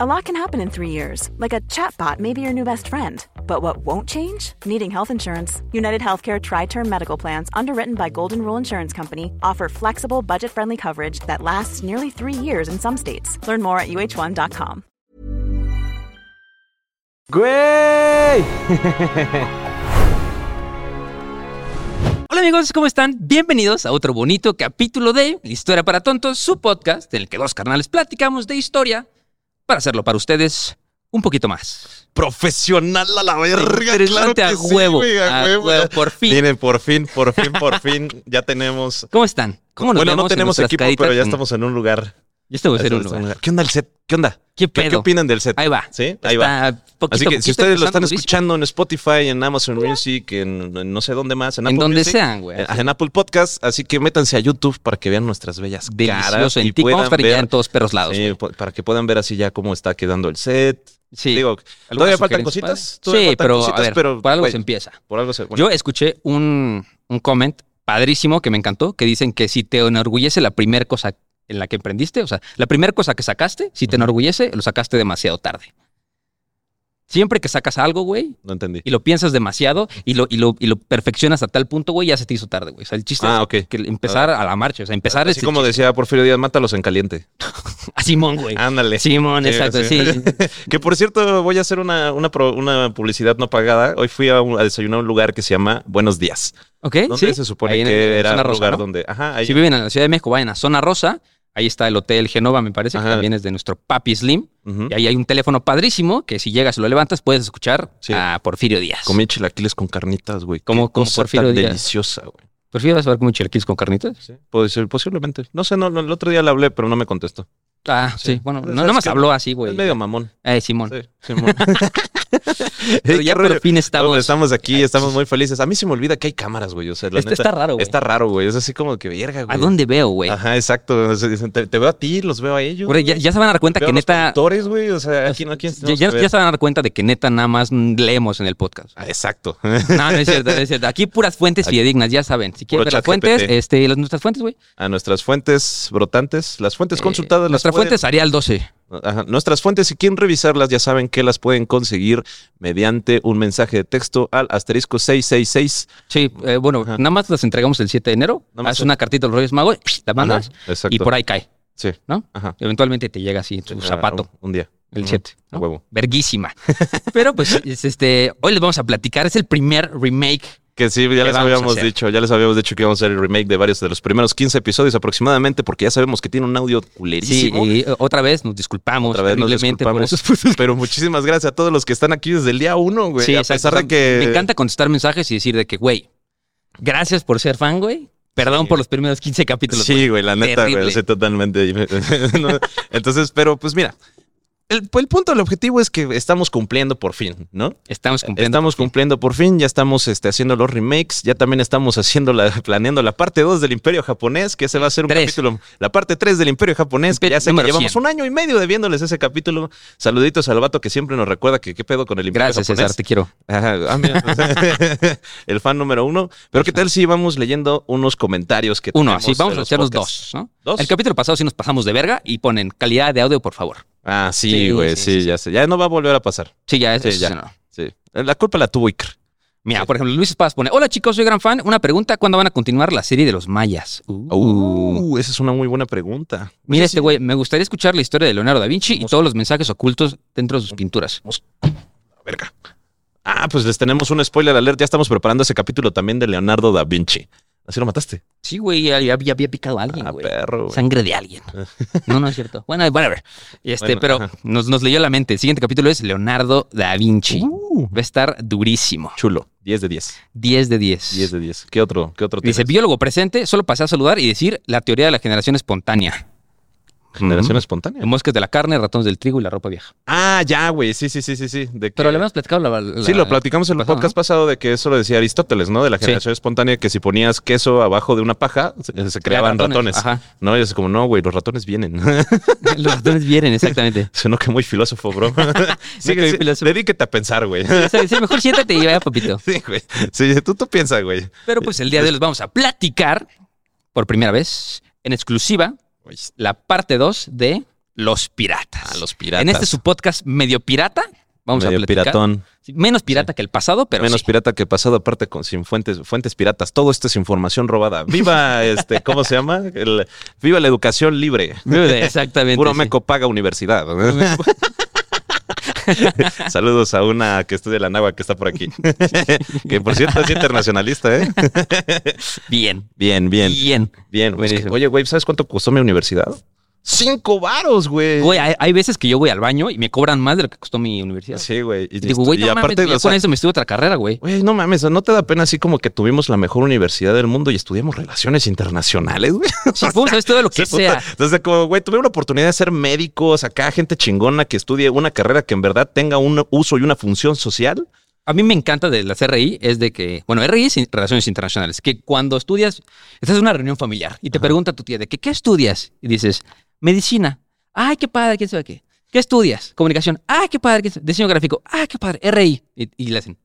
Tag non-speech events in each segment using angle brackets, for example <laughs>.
A lot can happen in three years, like a chatbot may be your new best friend. But what won't change? Needing health insurance. United Healthcare Tri Term Medical Plans, underwritten by Golden Rule Insurance Company, offer flexible, budget friendly coverage that lasts nearly three years in some states. Learn more at uh1.com. ¡Güey! <laughs> Hola amigos, ¿cómo están? Bienvenidos a otro bonito capítulo de Historia para Tontos, su podcast en el que dos carnales platicamos de historia para hacerlo para ustedes un poquito más. Profesional a la verga. Interesante claro a que sí, huevo, güey, a huevo. huevo, por fin. Miren, por fin, por fin, por fin, ya tenemos. ¿Cómo están? ¿Cómo nos bueno, no vemos tenemos equipo, caritas? pero ya estamos en un lugar. Ya estamos en Estamos un en un lugar. lugar. ¿Qué onda el set? ¿Qué onda? ¿Qué ¿Qué, qué pedo? opinan del set? Ahí va. Sí, ahí va. Está poquito, Así que si ustedes lo están durísimo. escuchando en Spotify, en Amazon Music, en, en no sé dónde más, en En Apple donde Music, sean, güey. eh, En Apple Podcast, así que métanse a YouTube para que vean nuestras bellas caras Delicioso. y En a estar puedan ya ver, en todos perros lados. sí, para que puedan ver así ya cómo está quedando el set. Sí. Digo, ¿Algunas todavía faltan cositas. todavía Sí, faltan pero a ver, pero, por algo se empieza. Por algo se. bueno, Yo escuché un, un comment padrísimo que me encantó, que dicen que si te enorgullece la primera cosa en la que emprendiste, o sea, la primera cosa que sacaste, si te enorgullece, lo sacaste demasiado tarde. Siempre que sacas algo, güey, no entendí. y lo piensas demasiado y lo, y lo, y lo perfeccionas a tal punto, güey, ya se te hizo tarde, güey. O sea, el chiste Ah, es que empezar a la marcha, o sea, empezar Así este como chiste. decía Porfirio Díaz, mátalos en caliente. <laughs> a Simón, güey. Ándale. Simón, Sí, exacto, sí. sí. <laughs> Que por cierto, voy a hacer una, una, pro- una publicidad no pagada. Hoy fui a, un- a desayunar a un lugar que se llama Buenos Días. ¿Ok? Donde sí. se supone Ahí que en era un lugar ¿no? donde. Ajá, ahí. Si viven en la Ciudad de México, vayan a Zona Rosa. Ahí está el Hotel Genova, me parece, que también es de nuestro papi Slim. Y ahí hay un teléfono padrísimo que si llegas y lo levantas puedes escuchar Sí. a Porfirio Díaz. Comí chilaquiles con carnitas, güey. Como- como Porfirio tan Díaz. deliciosa, güey. ¿Porfirio vas a ver como chilaquiles con carnitas? Sí, puede ser, posiblemente. No sé, no, no, el otro día le hablé, pero no me contestó. Ah, sí. Sí. Bueno, ¿Sabes no, nada más habló así, güey. Es medio mamón. Eh, Simón. Sí, Simón. <laughs> Pero ¿Qué ya por fin estamos. Estamos aquí, estamos muy felices. A mí se me olvida que hay cámaras, güey. O sea, la Este neta, está raro, güey. Está raro, güey. Es así como que verga, güey. ¿A dónde veo, güey? Ajá, exacto. Te, te veo a ti, los veo a ellos. Güey, ya, se van a dar cuenta Veo que los neta. productores, güey. O sea, aquí no aquí Ya, ya- ya se van a dar cuenta de que neta nada más leemos en el podcast. Ah, exacto. No, no es cierto, es cierto. Aquí puras fuentes fidedignas, ya saben. Si Puro quieres ver las fuentes, GPT. este, las, nuestras fuentes, güey. a nuestras fuentes brotantes, las fuentes consultadas. Eh, las nuestra pueden- fuente es Arial 12. Ajá, Nuestras fuentes, si quieren revisarlas, ya saben que las pueden conseguir mediante un mensaje de texto al asterisco 666. Sí, eh, bueno, Ajá. nada más las entregamos el 7 de enero. Haces una cartita a los Reyes Magos, la mandas Ajá, y por ahí cae, Sí. ¿no? Ajá. Eventualmente te llega así en tu zapato, Un, un día. el Ujú, 7. A huevo. Verguísima. <laughs> Pero pues, es este, hoy les vamos a platicar. Es el primer remake. Que sí, ya les habíamos dicho, ya les habíamos dicho que íbamos a hacer el remake de varios de los primeros 15 episodios aproximadamente, porque ya sabemos que tiene un audio Sí, culerísimo. y eh, otra vez nos disculpamos Otra vez nos por esos Pero muchísimas gracias a todos los que están aquí desde el día uno, güey. Sí, a pesar de que. Me encanta contestar mensajes y decir de que, güey, gracias por ser fan, güey. Perdón Sí. por los primeros 15 capítulos. Sí, güey, la neta, güey, sí, totalmente. <laughs> Entonces, pero pues mira, el, el punto, el objetivo es que estamos cumpliendo por fin, ¿no? Estamos cumpliendo. Estamos cumpliendo por fin, ya estamos este, haciendo los remakes, ya también estamos haciendo la, <laughs> planeando la parte 2 del Imperio Japonés, que ese va a ser un Tres. capítulo, la parte 3 del Imperio Japonés, que ya sé que llevamos 100. un año y medio debiéndoles ese capítulo. Saluditos al vato que siempre nos recuerda que qué pedo con el Imperio Gracias, Japonés. César, te quiero. Ajá, ah, mira. <laughs> el fan número uno. Pero qué tal si vamos leyendo unos comentarios que Uno, así, vamos a los echarnos dos, ¿no? ¿Dos? El capítulo pasado sí nos pasamos de verga y ponen calidad de audio, por favor. Ah, sí, güey, sí, sí, sí, ya sé. Ya no va a volver a pasar. Sí, ya es. Sí, eso ya. no. Sí. La culpa la tuvo Iker. Mira, por ejemplo, Luis Espada pone: Hola chicos, soy gran fan. Una pregunta: ¿cuándo van a continuar la serie de los mayas? Uh. Uh, esa es una muy buena pregunta. Mira, este güey, me gustaría escuchar la historia de Leonardo da Vinci y todos los mensajes ocultos dentro de sus pinturas. Verga. Ah, pues les tenemos un spoiler alert. Ya estamos preparando ese capítulo también de Leonardo da Vinci. Así lo mataste. Sí, güey, ya, ya había, picado a alguien, Ah, güey. perro, güey. Sangre de alguien. <laughs> No, no es cierto. Bueno, whatever. Este, Bueno, pero nos, nos leyó la mente. El siguiente capítulo es Leonardo da Vinci. Uh, Va a estar durísimo. chulo. 10 de 10. 10 de 10. 10 de 10. ¿Qué otro? ¿Qué otro Dice, biólogo presente, solo pasé a saludar y decir la teoría de la generación espontánea. Generación Ujú. espontánea. Moscas de la carne, ratones del trigo y la ropa vieja. Ah, ya, güey. Sí, sí, sí, sí, sí. De Pero que- le habíamos platicado la, la- Sí, lo platicamos en el pasado, podcast pasado de que eso lo decía Aristóteles, ¿no? De la Sí. generación espontánea, que si ponías queso abajo de una paja, se, se creaban ratones. Ajá. No, y es como, no, güey, los ratones vienen. <laughs> Los ratones vienen, exactamente. <laughs> Sonó que muy filósofo, bro. <laughs> sí, que filósofo. Dedíquete a pensar, güey. O sea, sí, mejor siéntate y vaya, papito. Sí, güey. Sí, tú, tú piensas, güey. Pero pues el día de hoy les vamos a platicar por primera vez, en exclusiva, la parte 2 de los piratas. Ah, los piratas. En este su podcast medio pirata, vamos Medio a platicar. piratón. Menos pirata que el pasado, pero Menos sí. pirata que pasado, aparte con sin fuentes, fuentes piratas. Todo esto es información robada. Viva <laughs> este, ¿cómo se llama? El- viva la educación libre. Exactamente. Puro sí. meco paga universidad. <laughs> Saludos a una que estudia la nagua que está por aquí. <laughs> que por cierto es internacionalista, ¿eh? Bien. Bien, bien, Bien. bien. Es que, Buenísimo. oye, güey, ¿sabes cuánto costó mi universidad? Cinco varos, güey. Güey, hay, hay veces que yo voy al baño y me cobran más de lo que costó mi universidad. Sí, güey. Y, Y digo, güey, y aparte, mames, yo sea, con eso me estuve otra carrera, güey. Güey, no mames, ¿no te da pena así como que tuvimos la mejor universidad del mundo y estudiamos relaciones internacionales, güey? <laughs> Sí, podemos saber todo lo que Sí, puta. sea. Entonces, como, güey, tuve la oportunidad de ser médicos, acá gente chingona que estudie una carrera que en verdad tenga un uso y una función social. A mí me encanta de las RI es de que, bueno, RI es Relaciones Internacionales, que cuando estudias, estás en una reunión familiar y te pregunta tu tía de que, ¿qué estudias? Y dices, medicina. Ay, qué padre, quién sabe qué. ¿Qué estudias? Comunicación. Ay, qué padre, quién sabe- diseño gráfico. Ay, qué padre, RI. Y, y le hacen,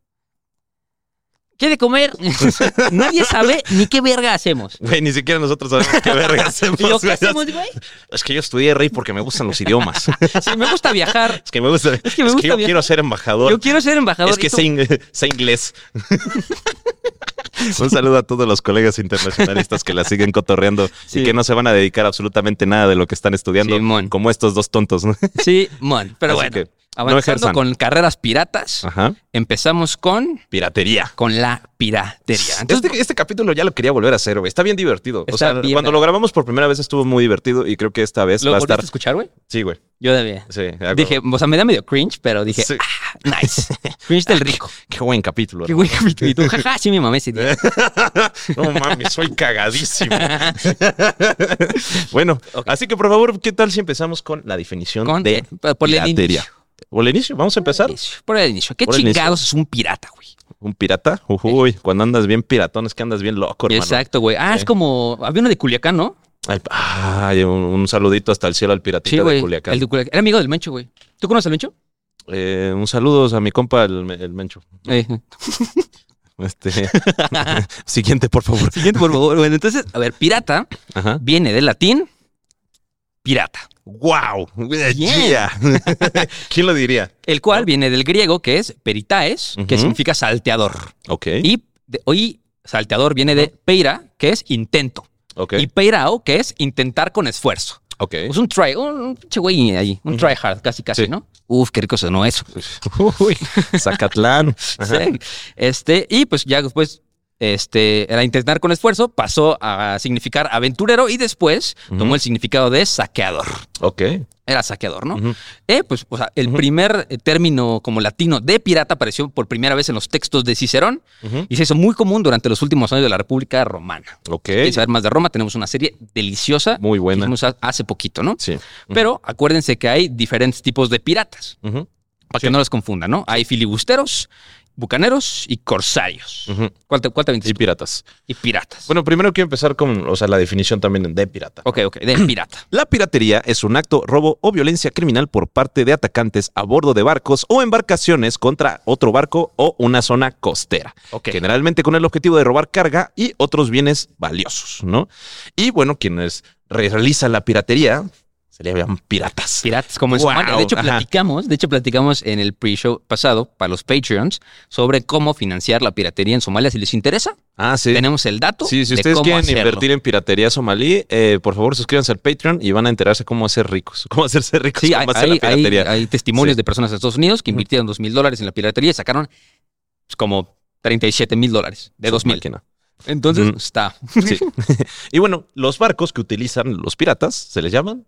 ¿qué de comer? <laughs> Nadie sabe ni qué verga hacemos. Güey, ni siquiera nosotros sabemos qué verga hacemos. <laughs> ¿Y lo que hacemos, güey? Es que yo estudié rey porque me gustan los idiomas. Sí, me gusta viajar. Es que me gusta. Es que me gusta yo viajar. quiero ser embajador. Yo quiero ser embajador. Es que sé, in- sé inglés. <laughs> Un saludo a todos los colegas internacionalistas que la siguen cotorreando Sí. y que no se van a dedicar absolutamente nada de lo que están estudiando, Simón. como estos dos tontos. ¿no? Sí, mon. Pero Así bueno, que, avanzando con carreras piratas, Ajá. empezamos con, Piratería. con la piratería. Entonces, Este, este capítulo ya lo quería volver a hacer, güey. Está bien divertido. o sea, bien, cuando lo grabamos por primera vez estuvo muy divertido y creo que esta vez ¿lo va a estar. escuchar, güey? Sí, güey. Yo debía. Sí. Dije, o sea, me da medio cringe, pero dije, Sí. ah, nice. <laughs> cringe del rico. <laughs> Qué buen capítulo. Qué güey capítulo. Y tú, jaja, sí me mamé ese día. <laughs> No mames, soy cagadísimo. bueno, así que por favor, ¿qué tal si empezamos con la definición Con- de por el piratería? ¿Por el inicio? ¿Vamos a empezar? Inicio, Por el inicio. ¿Qué inicio. chingados es un pirata, güey? ¿Un pirata? Uy, cuando andas bien piratón es que andas bien loco, hermano. Exacto, güey. Ah, es como, había uno de Culiacán, ¿no? Ay, un, un saludito hasta el cielo al piratita Sí, de. Culiacán. El de Culiacán. Era amigo del Mencho, güey. ¿Tú conoces al Mencho? Eh, un saludo a mi compa, el, el Mencho. Eh. Este, <laughs> siguiente, por favor. Siguiente, por favor. Bueno, entonces, a ver, pirata Ajá. viene del latín pirata, ¡Wow! Yeah. <laughs> ¿Quién lo diría? el cual viene del griego que es peritaes, que significa salteador. Ok. Y hoy salteador viene de peira, que es intento. ok. Y peirao, que es intentar con esfuerzo. ok. Es un try, un, pinche güey ahí, un try hard, casi, casi, Sí. ¿no? Uf, qué rico sonó eso. <laughs> Uy, <laughs> Zacatlán. Sí. Este, y pues ya después, este, era intentar con esfuerzo, pasó a significar aventurero y después tomó el significado de saqueador. Ok. Era saqueador, ¿no? Eh, pues, o sea, el primer eh, término como latino de pirata apareció por primera vez en los textos de Cicerón y se hizo muy común durante los últimos años de la República Romana. Ok. ¿Quieres saber más de Roma? Tenemos una serie deliciosa. Muy buena. hace poquito, ¿no? Sí. Pero acuérdense que hay diferentes tipos de piratas, para Sí. que no los confundan, ¿no? Hay filibusteros, bucaneros y corsarios. Ujú. ¿Cuál te, cuál te Y piratas. Y piratas. Bueno, primero quiero empezar con, o sea, la definición también de pirata. ok, ok, de <clears throat> pirata. La piratería es un acto, robo o violencia criminal por parte de atacantes a bordo de barcos o embarcaciones contra otro barco o una zona costera. Ok. Generalmente con el objetivo de robar carga y otros bienes valiosos, ¿no? Y bueno, quienes realizan la piratería se le llaman piratas. Piratas, como en Wow, Somalia. De hecho, ajá. platicamos, de hecho, platicamos en el pre-show pasado para los Patreons sobre cómo financiar la piratería en Somalia. Si les interesa, Ah, sí. tenemos el dato. Sí, si de ustedes cómo quieren hacerlo. invertir en piratería somalí, eh, por favor suscríbanse al Patreon y van a enterarse cómo hacer ricos, <laughs> cómo hacerse ricos, Sí, hay, hay- la piratería. hay- hay testimonios Sí. de personas de Estados Unidos que invirtieron dos mil dólares en la piratería y sacaron pues, como 37 mil dólares de dos mil. Entonces, está. Sí. <laughs> y bueno, los barcos que utilizan los piratas se les llaman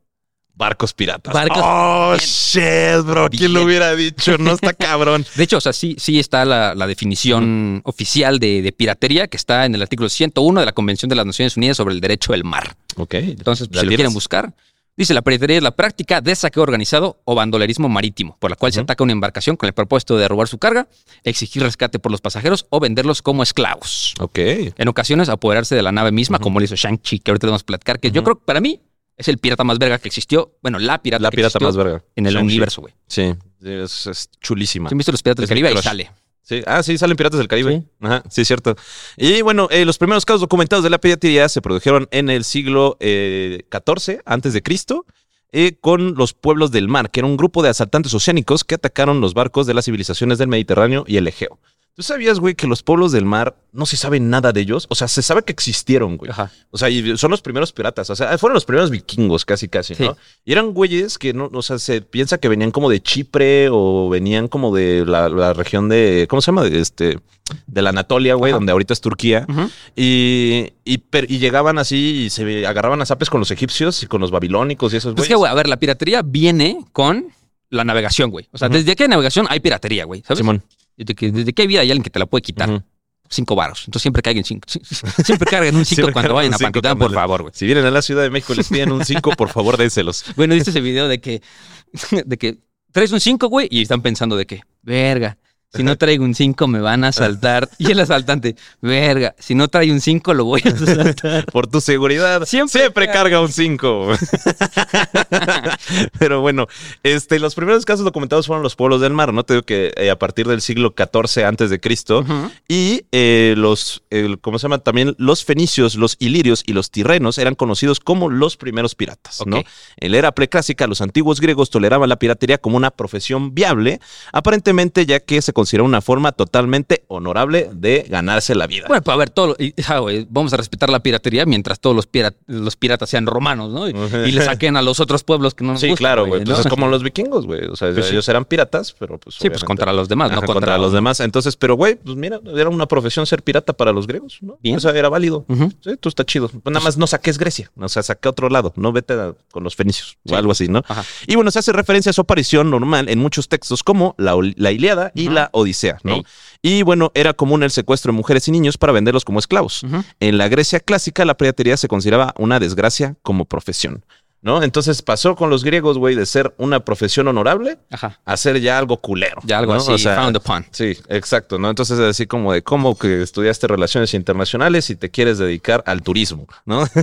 barcos piratas. Barcos- Oh, Bien. shit, bro. ¿Quién lo hubiera dicho? No está <laughs> cabrón. De hecho, o sea, sí, sí está la, la definición oficial de, de piratería que está en el artículo 101 de la Convención de las Naciones Unidas sobre el Derecho del Mar. ok. Entonces, pues, ¿La si lo quieren buscar, dice la piratería es la práctica de saqueo organizado o bandolerismo marítimo, por la cual se ataca una embarcación con el propósito de robar su carga, exigir rescate por los pasajeros o venderlos como esclavos. Ok. En ocasiones, apoderarse de la nave misma, como lo hizo Shang-Chi, que ahorita vamos a platicar, que yo creo que para mí es el pirata más verga que existió. Bueno, la pirata, La que pirata existió más verga. en el universo, güey. Sí, es, es chulísima. ¿Sí ¿Han visto los piratas del Caribe? Ahí sale. Sí. Ah, sí, salen Piratas del Caribe. Sí. Ajá, sí, es cierto. Y bueno, eh, los primeros casos documentados de la piratería se produjeron en el siglo eh, XIV antes de Cristo. eh, con los pueblos del mar, que era un grupo de asaltantes oceánicos que atacaron los barcos de las civilizaciones del Mediterráneo y el Egeo. ¿Tú sabías, güey, que los pueblos del mar no se sabe nada de ellos? O sea, se sabe que existieron, güey. Ajá. O sea, y son los primeros piratas. O sea, fueron los primeros vikingos, casi, casi, ¿no? Y eran güeyes que, no, o sea, se piensa que venían como de Chipre o venían como de la, la región de, ¿cómo se llama? De, este, de la Anatolia, güey, Ajá. donde ahorita es Turquía. Y, y, per- y llegaban así y se agarraban a zapes con los egipcios y con los babilónicos y esos güeyes. es que, güey, a ver, la piratería viene con la navegación, güey. O sea, Ujú. desde que hay navegación hay piratería, güey. ¿Sabes? Simón. Desde que, desde que hay vida hay alguien que te la puede quitar. Cinco varos. Entonces siempre caigan cinco. <laughs> Siempre carguen un <laughs> cinco Siempre cuando cargan vayan a cinco cuando por favor, güey. Si vienen a la Ciudad de México y les piden un 5, por favor, déselos. Bueno, ¿viste ese video de que, de que traes un 5, güey? Y están pensando de que, verga, si no traigo un 5 me van a asaltar. <laughs> Y el asaltante, verga, si no trae un 5 lo voy a asaltar. <laughs> Por tu seguridad. Siempre Siempre, carga un 5. <laughs> Pero bueno, este, los primeros casos documentados fueron los pueblos del mar, ¿no? Te digo que eh, a partir del siglo XIV antes de Cristo. Y eh, los, el- ¿cómo se llama? También los fenicios, los ilirios y los tirrenos eran conocidos como los primeros piratas, ¿no? En la era preclásica, los antiguos griegos toleraban la piratería como una profesión viable, aparentemente ya que se consideraba una forma totalmente honorable de ganarse la vida. Bueno, pues a ver, todo, y, ah, vamos a respetar la piratería mientras todos los, los piratas sean romanos, ¿no? Y, y le saquen a los otros pueblos que no nos Sí, gustan, claro, güey. Pues ¿no? es como los vikingos, güey. O sea, Pues sí. ellos eran piratas, pero pues. Sí, pues contra los demás, no contra, los demás. Entonces, pero güey, pues mira, era una profesión ser pirata para los griegos, ¿no? Bien. O sea, era válido. Sí, tú está chido. Pues nada más no saques Grecia, o sea, saque a otro lado, no vete a- con los fenicios Sí. o algo así, ¿no? Ajá. Y bueno, se hace referencia a su aparición normal en muchos textos como la, la Ilíada y la Odisea, ¿no? Y bueno, era común el secuestro de mujeres y niños para venderlos como esclavos. En la Grecia clásica, la piratería se consideraba una desgracia como profesión, ¿no? Entonces pasó con los griegos, güey, de ser una profesión honorable Ajá. a ser ya algo culero. Ya algo ¿no? así, O sea, frowned upon. Sí, exacto, ¿no? Entonces es así como de cómo que estudiaste relaciones internacionales y te quieres dedicar al turismo, ¿no? <laughs>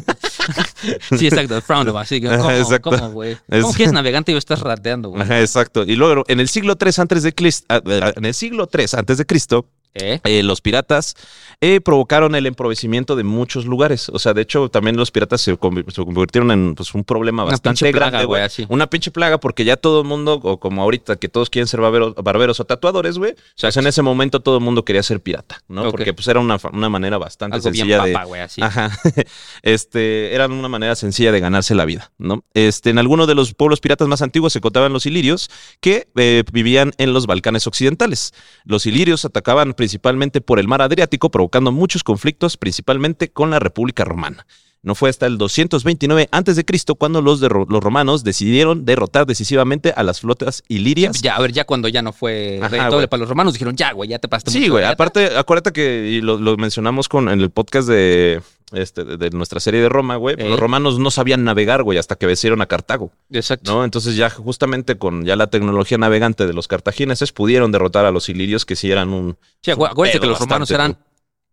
Sí, exacto, frowned upon. Así que, ¿cómo, exacto. ¿cómo, güey? ¿Cómo que es navegante y estás rateando, güey? Ajá, exacto. Y luego en el siglo 3 antes de Cristo, en el siglo 3 antes de Cristo, ¿Eh? eh, los piratas eh, provocaron el empobrecimiento de muchos lugares. O sea, de hecho, también los piratas se, conv- se convirtieron en pues, un problema Una bastante plaga, grande, güey. Una pinche plaga, porque ya todo el mundo, o como ahorita que todos quieren ser barberos, barberos o tatuadores, güey. O sea, en ese momento todo el mundo quería ser pirata, ¿no? Porque pues era una, una manera bastante Algo bien sencilla de. papa, güey, así. Ajá. <laughs> Este, era una manera sencilla de ganarse la vida, ¿no? Este, en algunos de los pueblos piratas más antiguos se contaban los ilirios que vivían en los Balcanes occidentales. Los ilirios atacaban principalmente por el mar Adriático, provocando muchos conflictos, principalmente con la República Romana. No fue hasta el 229 a.C. cuando los, romanos decidieron derrotar decisivamente a las flotas ilirias Ya, a ver, ya cuando ya no fue Ajá, rentable güey. para los romanos, dijeron, ya, güey, ya te pasaste Sí, güey. de neta". Aparte, acuérdate que lo mencionamos con en el podcast de, este, de, de nuestra serie de Roma, güey. Ey. Los romanos no sabían navegar, güey, hasta que vencieron a Cartago, Exacto. ¿no? Entonces ya justamente con ya la tecnología navegante de los cartagineses pudieron derrotar a los ilirios que sí eran un... Sí, acu- acuérdense pedo que los romanos eran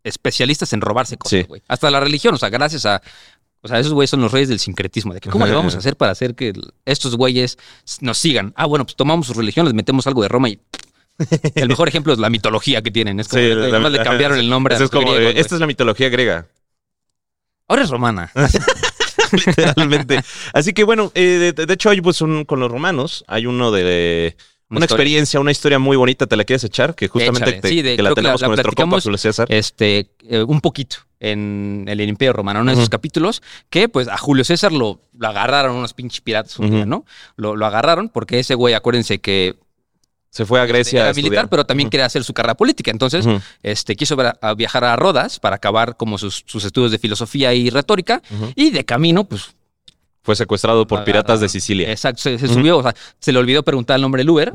especialistas en robarse cosas, Sí. güey. Hasta la religión, o sea, gracias a. O sea, esos güeyes son los reyes del sincretismo. De que, ¿cómo le vamos a <laughs> hacer para hacer que estos güeyes nos sigan? Ah, bueno, pues tomamos su religión, les metemos algo de Roma y. El mejor ejemplo es la mitología que tienen. Es como, Sí, la- nomás le cambiaron el nombre a Eso los es como, griegos, eh, esta es la mitología griega. Ahora es romana. <laughs> literalmente. Así que bueno, eh, de, de hecho hay pues un, con los romanos, hay uno de... Una experiencia, una historia muy bonita, ¿te la quieres echar? Que justamente te- Sí, de- que la la- tenemos la con nuestro compa Julio César. este, eh, un poquito en el Imperio Romano, uno de esos Ujú. capítulos, que pues a Julio César lo, lo agarraron unos pinches piratas un día, ¿no? Lo, lo agarraron porque ese güey, acuérdense que Se fue a Grecia era a militar, estudiar. pero también quería hacer su carrera política. Entonces, este, quiso a- viajar a Rodas para acabar como sus, sus estudios de filosofía y retórica. Y de camino, pues. Fue secuestrado por piratas de. Sicilia. Exacto, se, subió, o sea, se le olvidó preguntar el nombre del Uber.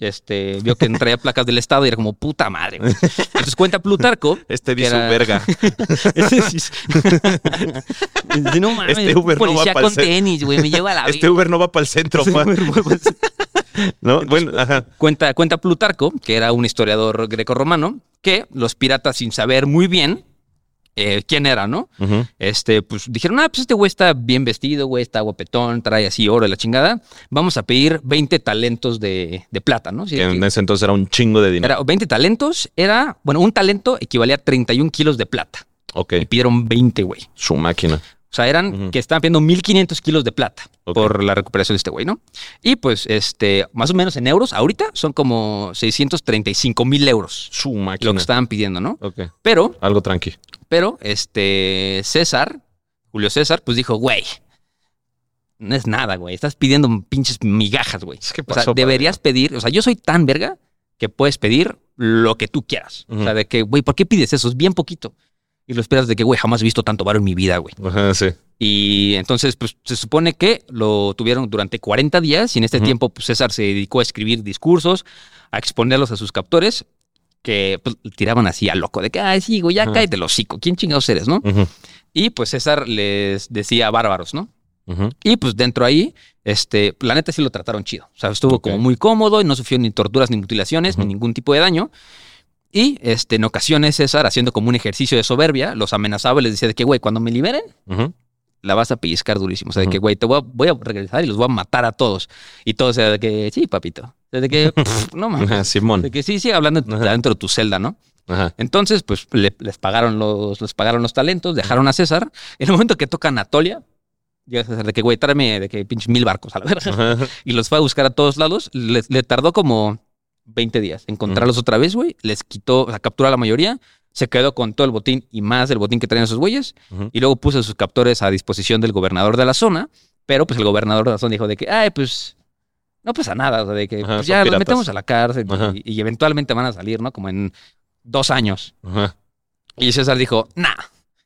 Este, vio que traía placas del Estado y era como puta madre. güey". Entonces cuenta Plutarco. <laughs> Este dice era- verga. <laughs> Ese sí es- <laughs> Dice, no mames, Este Uber no va policía con tenis, güey, me lleva a la Este verga". Uber no va para el centro, Juan. ¿No? Bueno, ajá. Cuenta, cuenta Plutarco, que era un historiador grecorromano, que los piratas, sin saber muy bien eh, quién era, ¿no? Este, pues dijeron, ah, pues este güey está bien vestido, güey, está guapetón, trae así oro de la chingada. Vamos a pedir 20 talentos de, de plata, ¿no? Sí, Que en que ese entonces era un chingo de dinero. era 20 talentos, era, bueno, un talento equivalía a 31 kilos de plata. Ok, Y pidieron 20, güey. su máquina. O sea, eran que estaban pidiendo 1500 kilos de plata por la recuperación de este güey, ¿no? Y pues, este, más o menos en euros, ahorita son como 635 mil euros Su lo máquina. que estaban pidiendo, ¿no? Ok. Pero, Algo tranqui. pero, este, César, Julio César, pues dijo, güey, no es nada, güey. Estás pidiendo pinches migajas, güey. ¿Qué O sea, pasó, deberías pedir, o sea, yo soy tan verga que puedes pedir lo que tú quieras. O sea, de que, güey, ¿por qué pides eso? Es bien poquito. Y lo esperas de que, güey, jamás he visto tanto varo en mi vida, güey. Ajá, sí. Y entonces, pues se supone que lo tuvieron durante 40 días y en este tiempo pues, César se dedicó a escribir discursos, a exponerlos a sus captores, que pues, tiraban así a loco, de que, ay, sí, güey, ya Ajá. cállate los hocico, ¿quién chingados eres, no? Y pues César les decía bárbaros, ¿no? Y pues dentro ahí, este, la neta sí lo trataron chido. O sea, estuvo como muy cómodo y no sufrió ni torturas, ni mutilaciones, ni ningún tipo de daño. Y este, en ocasiones César, haciendo como un ejercicio de soberbia, los amenazaba y les decía de que, güey, cuando me liberen, la vas a pellizcar durísimo. O sea, de que, güey, te voy a, voy a regresar y los voy a matar a todos. Y todos era de que, sí, papito. O sea, de que, <laughs> pff, no mames. Simón. De que sí, sí, hablando dentro de tu celda, ¿no? Ajá. Entonces, pues le- les pagaron los, les pagaron los talentos, dejaron a César. En el momento que toca Anatolia, llega César de que, güey, tráeme de que pinches mil barcos a la verga. Ajá. Y los fue a buscar a todos lados. Le, le tardó como 20 días encontrarlos otra vez, güey. Les quitó, o sea, capturó a la mayoría. Se quedó con todo el botín y más del botín que traían esos güeyes. Y luego puso sus captores a disposición del gobernador de la zona. Pero pues el gobernador de la zona dijo de que, ay, pues no pasa nada. O sea, de que Ajá, pues, ya los piratas. metemos a la cárcel y, y eventualmente van a salir, ¿no? Como en dos años. Ajá. Y César dijo, nah.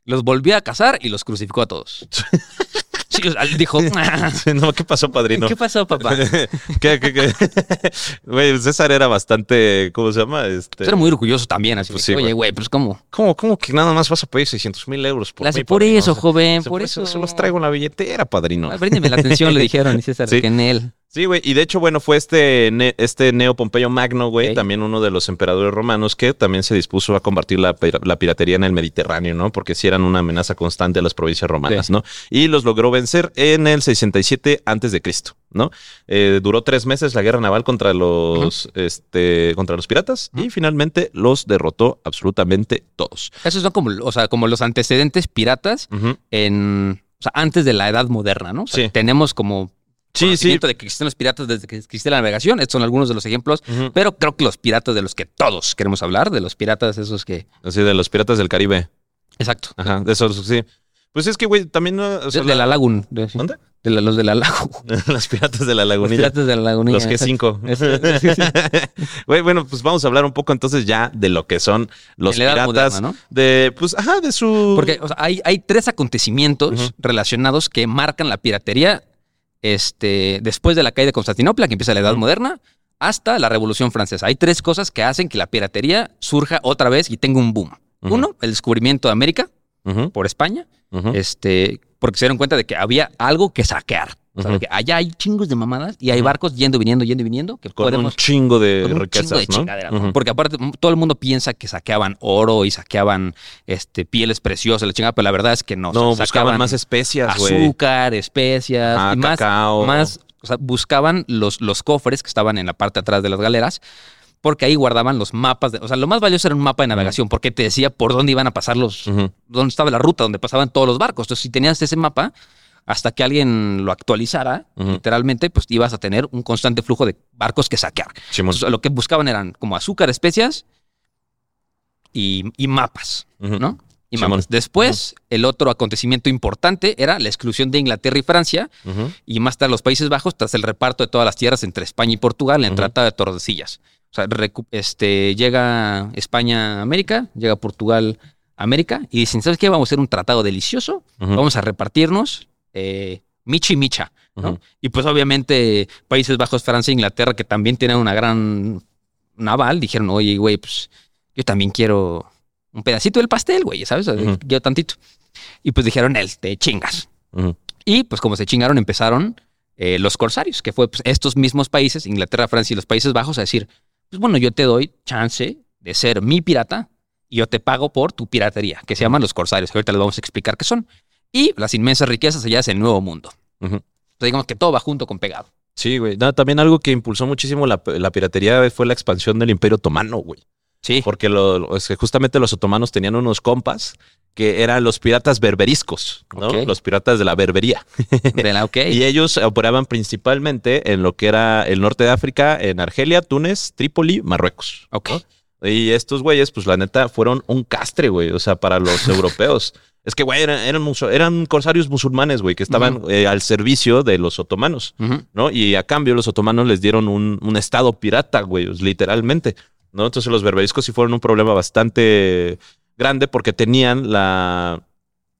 Los volvió a cazar y los crucificó a todos. <laughs> Sí, dijo, <laughs> "Ah, Sí, no, ¿qué pasó, padrino? ¿qué pasó, papá? <laughs> ¿Qué, qué, qué? <laughs> Güey, César era bastante, ¿cómo se llama? Este, Era muy orgulloso también, así Pues sí, que, oye, güey. pues cómo. ¿Cómo, ¿Cómo que nada más vas a pedir 600 mil euros por mí, por padrino? eso, joven, por pues, eso. Se los traigo en la billetera, padrino. Ah, Bríndeme la atención, le dijeron, y César, Sí. que en él. Sí, güey. Y de hecho, bueno, fue este, ne- este Neo Pompeyo Magno, güey, también uno de los emperadores romanos que también se dispuso a combatir la, pira- la piratería en el Mediterráneo, ¿no? Porque sí eran una amenaza constante a las provincias romanas, Sí. ¿no? Y los logró vencer en el 67 antes de Cristo, ¿no? Eh, duró tres meses la guerra naval contra los, este, contra los piratas y finalmente los derrotó absolutamente todos. Esos son como, o sea, como los antecedentes piratas en, o sea, antes de la edad moderna, ¿no? O sea, Sí. Tenemos como Sí, sí. de que existen los piratas desde que existe la navegación. Estos son algunos de los ejemplos. Pero creo que los piratas de los que todos queremos hablar, de los piratas esos que... Así de los piratas del Caribe. Exacto. Ajá, de esos, sí. Pues es que, güey, también... O sea, de, de la Lagoon. De, ¿Dónde? de la- los de la Lagoon. <laughs> los piratas de la Los lagunilla. piratas de la lagunilla. Los G5. exacto. <laughs> Sí, sí. Güey, bueno, pues vamos a hablar un poco entonces ya de lo que son los edad piratas. moderna, ¿no? De, pues, ajá, de su. Porque o sea, hay, hay tres acontecimientos relacionados que marcan la piratería este, después de la caída de Constantinopla, que empieza la Edad. Moderna, hasta la Revolución Francesa. Hay tres cosas que hacen que la piratería surja otra vez y tenga un boom. Uno, el descubrimiento de América por España, este, porque se dieron cuenta de que había algo que saquear. O sea, que allá hay chingos de mamadas y hay barcos yendo, viniendo, yendo y viniendo que Con podemos un chingo de con un riquezas, chingo de ¿no? Porque aparte todo el mundo piensa que saqueaban oro y saqueaban este, pieles preciosas, la chingada, pero la verdad es que no. No, o sea, buscaban más especias, azúcar, especias Ah, y más, cacao. más, o sea, buscaban los, los cofres que estaban en la parte de atrás de las galeras. Porque ahí guardaban los mapas. De, o sea, lo más valioso era un mapa de navegación, porque te decía por dónde iban a pasar los. Dónde estaba la ruta, donde pasaban todos los barcos. Entonces, si tenías ese mapa, hasta que alguien lo actualizara, literalmente, pues ibas a tener un constante flujo de barcos que saquear. Entonces, lo que buscaban eran como azúcar, especias y, y mapas. ¿no? Y mapas. Después, el otro acontecimiento importante era la exclusión de Inglaterra y Francia y más tarde los Países Bajos tras el reparto de todas las tierras entre España y Portugal en. Tratado de Tordesillas. O sea, este, llega España a América, llega Portugal a América y dicen, ¿sabes qué? Vamos a hacer un tratado delicioso, vamos a repartirnos eh, michi micha. Y pues obviamente Países Bajos, Francia e Inglaterra, que también tienen una gran naval, dijeron, oye, güey, pues yo también quiero un pedacito del pastel, güey, ¿sabes? O sea, Ujú. Quiero tantito. Y pues dijeron, él, te chingas. Y pues como se chingaron, empezaron eh, los corsarios, que fue pues, estos mismos países, Inglaterra, Francia y los Países Bajos, a decir, pues bueno, yo te doy chance de ser mi pirata y yo te pago por tu piratería, que se llaman los corsarios, ahorita les vamos a explicar qué son. Y las inmensas riquezas allá es el nuevo mundo. Entonces digamos que todo va junto con pegado. Sí, güey. No, también algo que impulsó muchísimo la, la piratería fue la expansión del Imperio Otomano, güey. Sí. Porque lo- es que justamente los otomanos tenían unos compas que eran los piratas berberiscos, ¿no? Los piratas de la berbería. <laughs> De la- ok. Y ellos operaban principalmente en lo que era el norte de África, en Argelia, Túnez, Trípoli, Marruecos. Ok. Y estos güeyes, pues la neta, fueron un castre, güey. O sea, para los <laughs> europeos. Es que, güey, eran, eran, corsarios musulmanes, güey, que estaban eh, al servicio de los otomanos. ¿no? Y a cambio, los otomanos les dieron un, un estado pirata, güey, literalmente, ¿no? Entonces, los berberiscos sí fueron un problema bastante grande porque tenían la.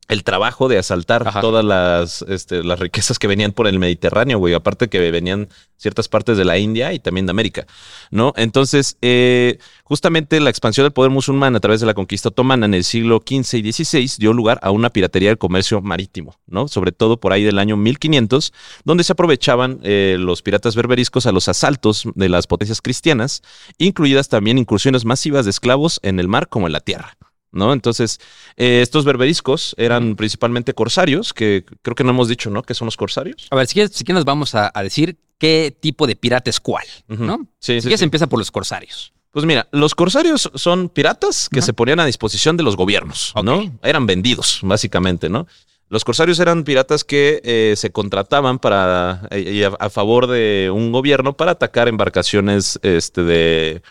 El trabajo de asaltar Ajá. todas las, este, las riquezas que venían por el Mediterráneo, güey. Aparte que venían ciertas partes de la India y también de América, ¿no? Entonces, eh, justamente la expansión del poder musulmán a través de la conquista otomana en el siglo XV y XVI dio lugar a una piratería del comercio marítimo, ¿no? Sobre todo por ahí del año 1500, donde se aprovechaban eh, los piratas berberiscos a los asaltos de las potencias cristianas, incluidas también incursiones masivas de esclavos en el mar como en la tierra. ¿No? Entonces, eh, estos berberiscos eran principalmente corsarios, que creo que no hemos dicho, ¿no? ¿Qué son los corsarios? A ver, si quieres, si quieres nos vamos a, a decir qué tipo de pirata es cuál, Ujú. ¿no? Sí, si sí, quieres sí. empieza por los corsarios. Pues mira, los corsarios son piratas que se ponían a disposición de los gobiernos. ¿no? Eran vendidos, básicamente, ¿no? Los corsarios eran piratas que eh, se contrataban para eh, a, a favor de un gobierno para atacar embarcaciones este, de,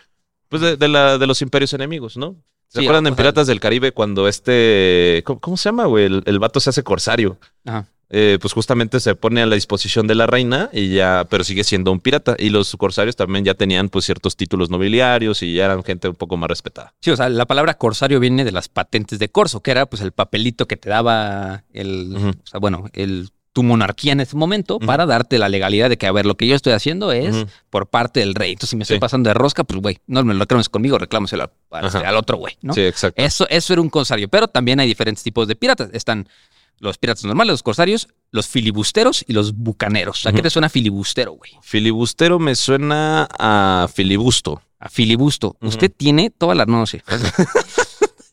pues de, de la- de los imperios enemigos, ¿no? ¿Se Sí, acuerdan o en sea, Piratas del Caribe cuando este, ¿cómo, cómo se llama, güey? El, el vato se hace corsario. Ajá. Eh, pues justamente se pone a la disposición de la reina y ya, pero sigue siendo un pirata. Y los corsarios también ya tenían pues ciertos títulos nobiliarios y ya eran gente un poco más respetada. Sí, o sea, la palabra corsario viene de las patentes de corso, que era pues el papelito que te daba el, o sea, bueno, el tu monarquía en ese momento para darte la legalidad de que, a ver, lo que yo estoy haciendo es por parte del rey. Entonces, si me estoy Sí. pasando de rosca, pues, güey, no me lo reclames conmigo, reclámoselo al, al- otro güey, ¿no? Sí, exacto. Eso, eso era un corsario, pero también hay diferentes tipos de piratas. Están los piratas normales, los corsarios, los filibusteros y los bucaneros. ¿A qué te suena filibustero, güey? Filibustero me suena a filibusto. A filibusto. Usted tiene toda la... No sé. <laughs>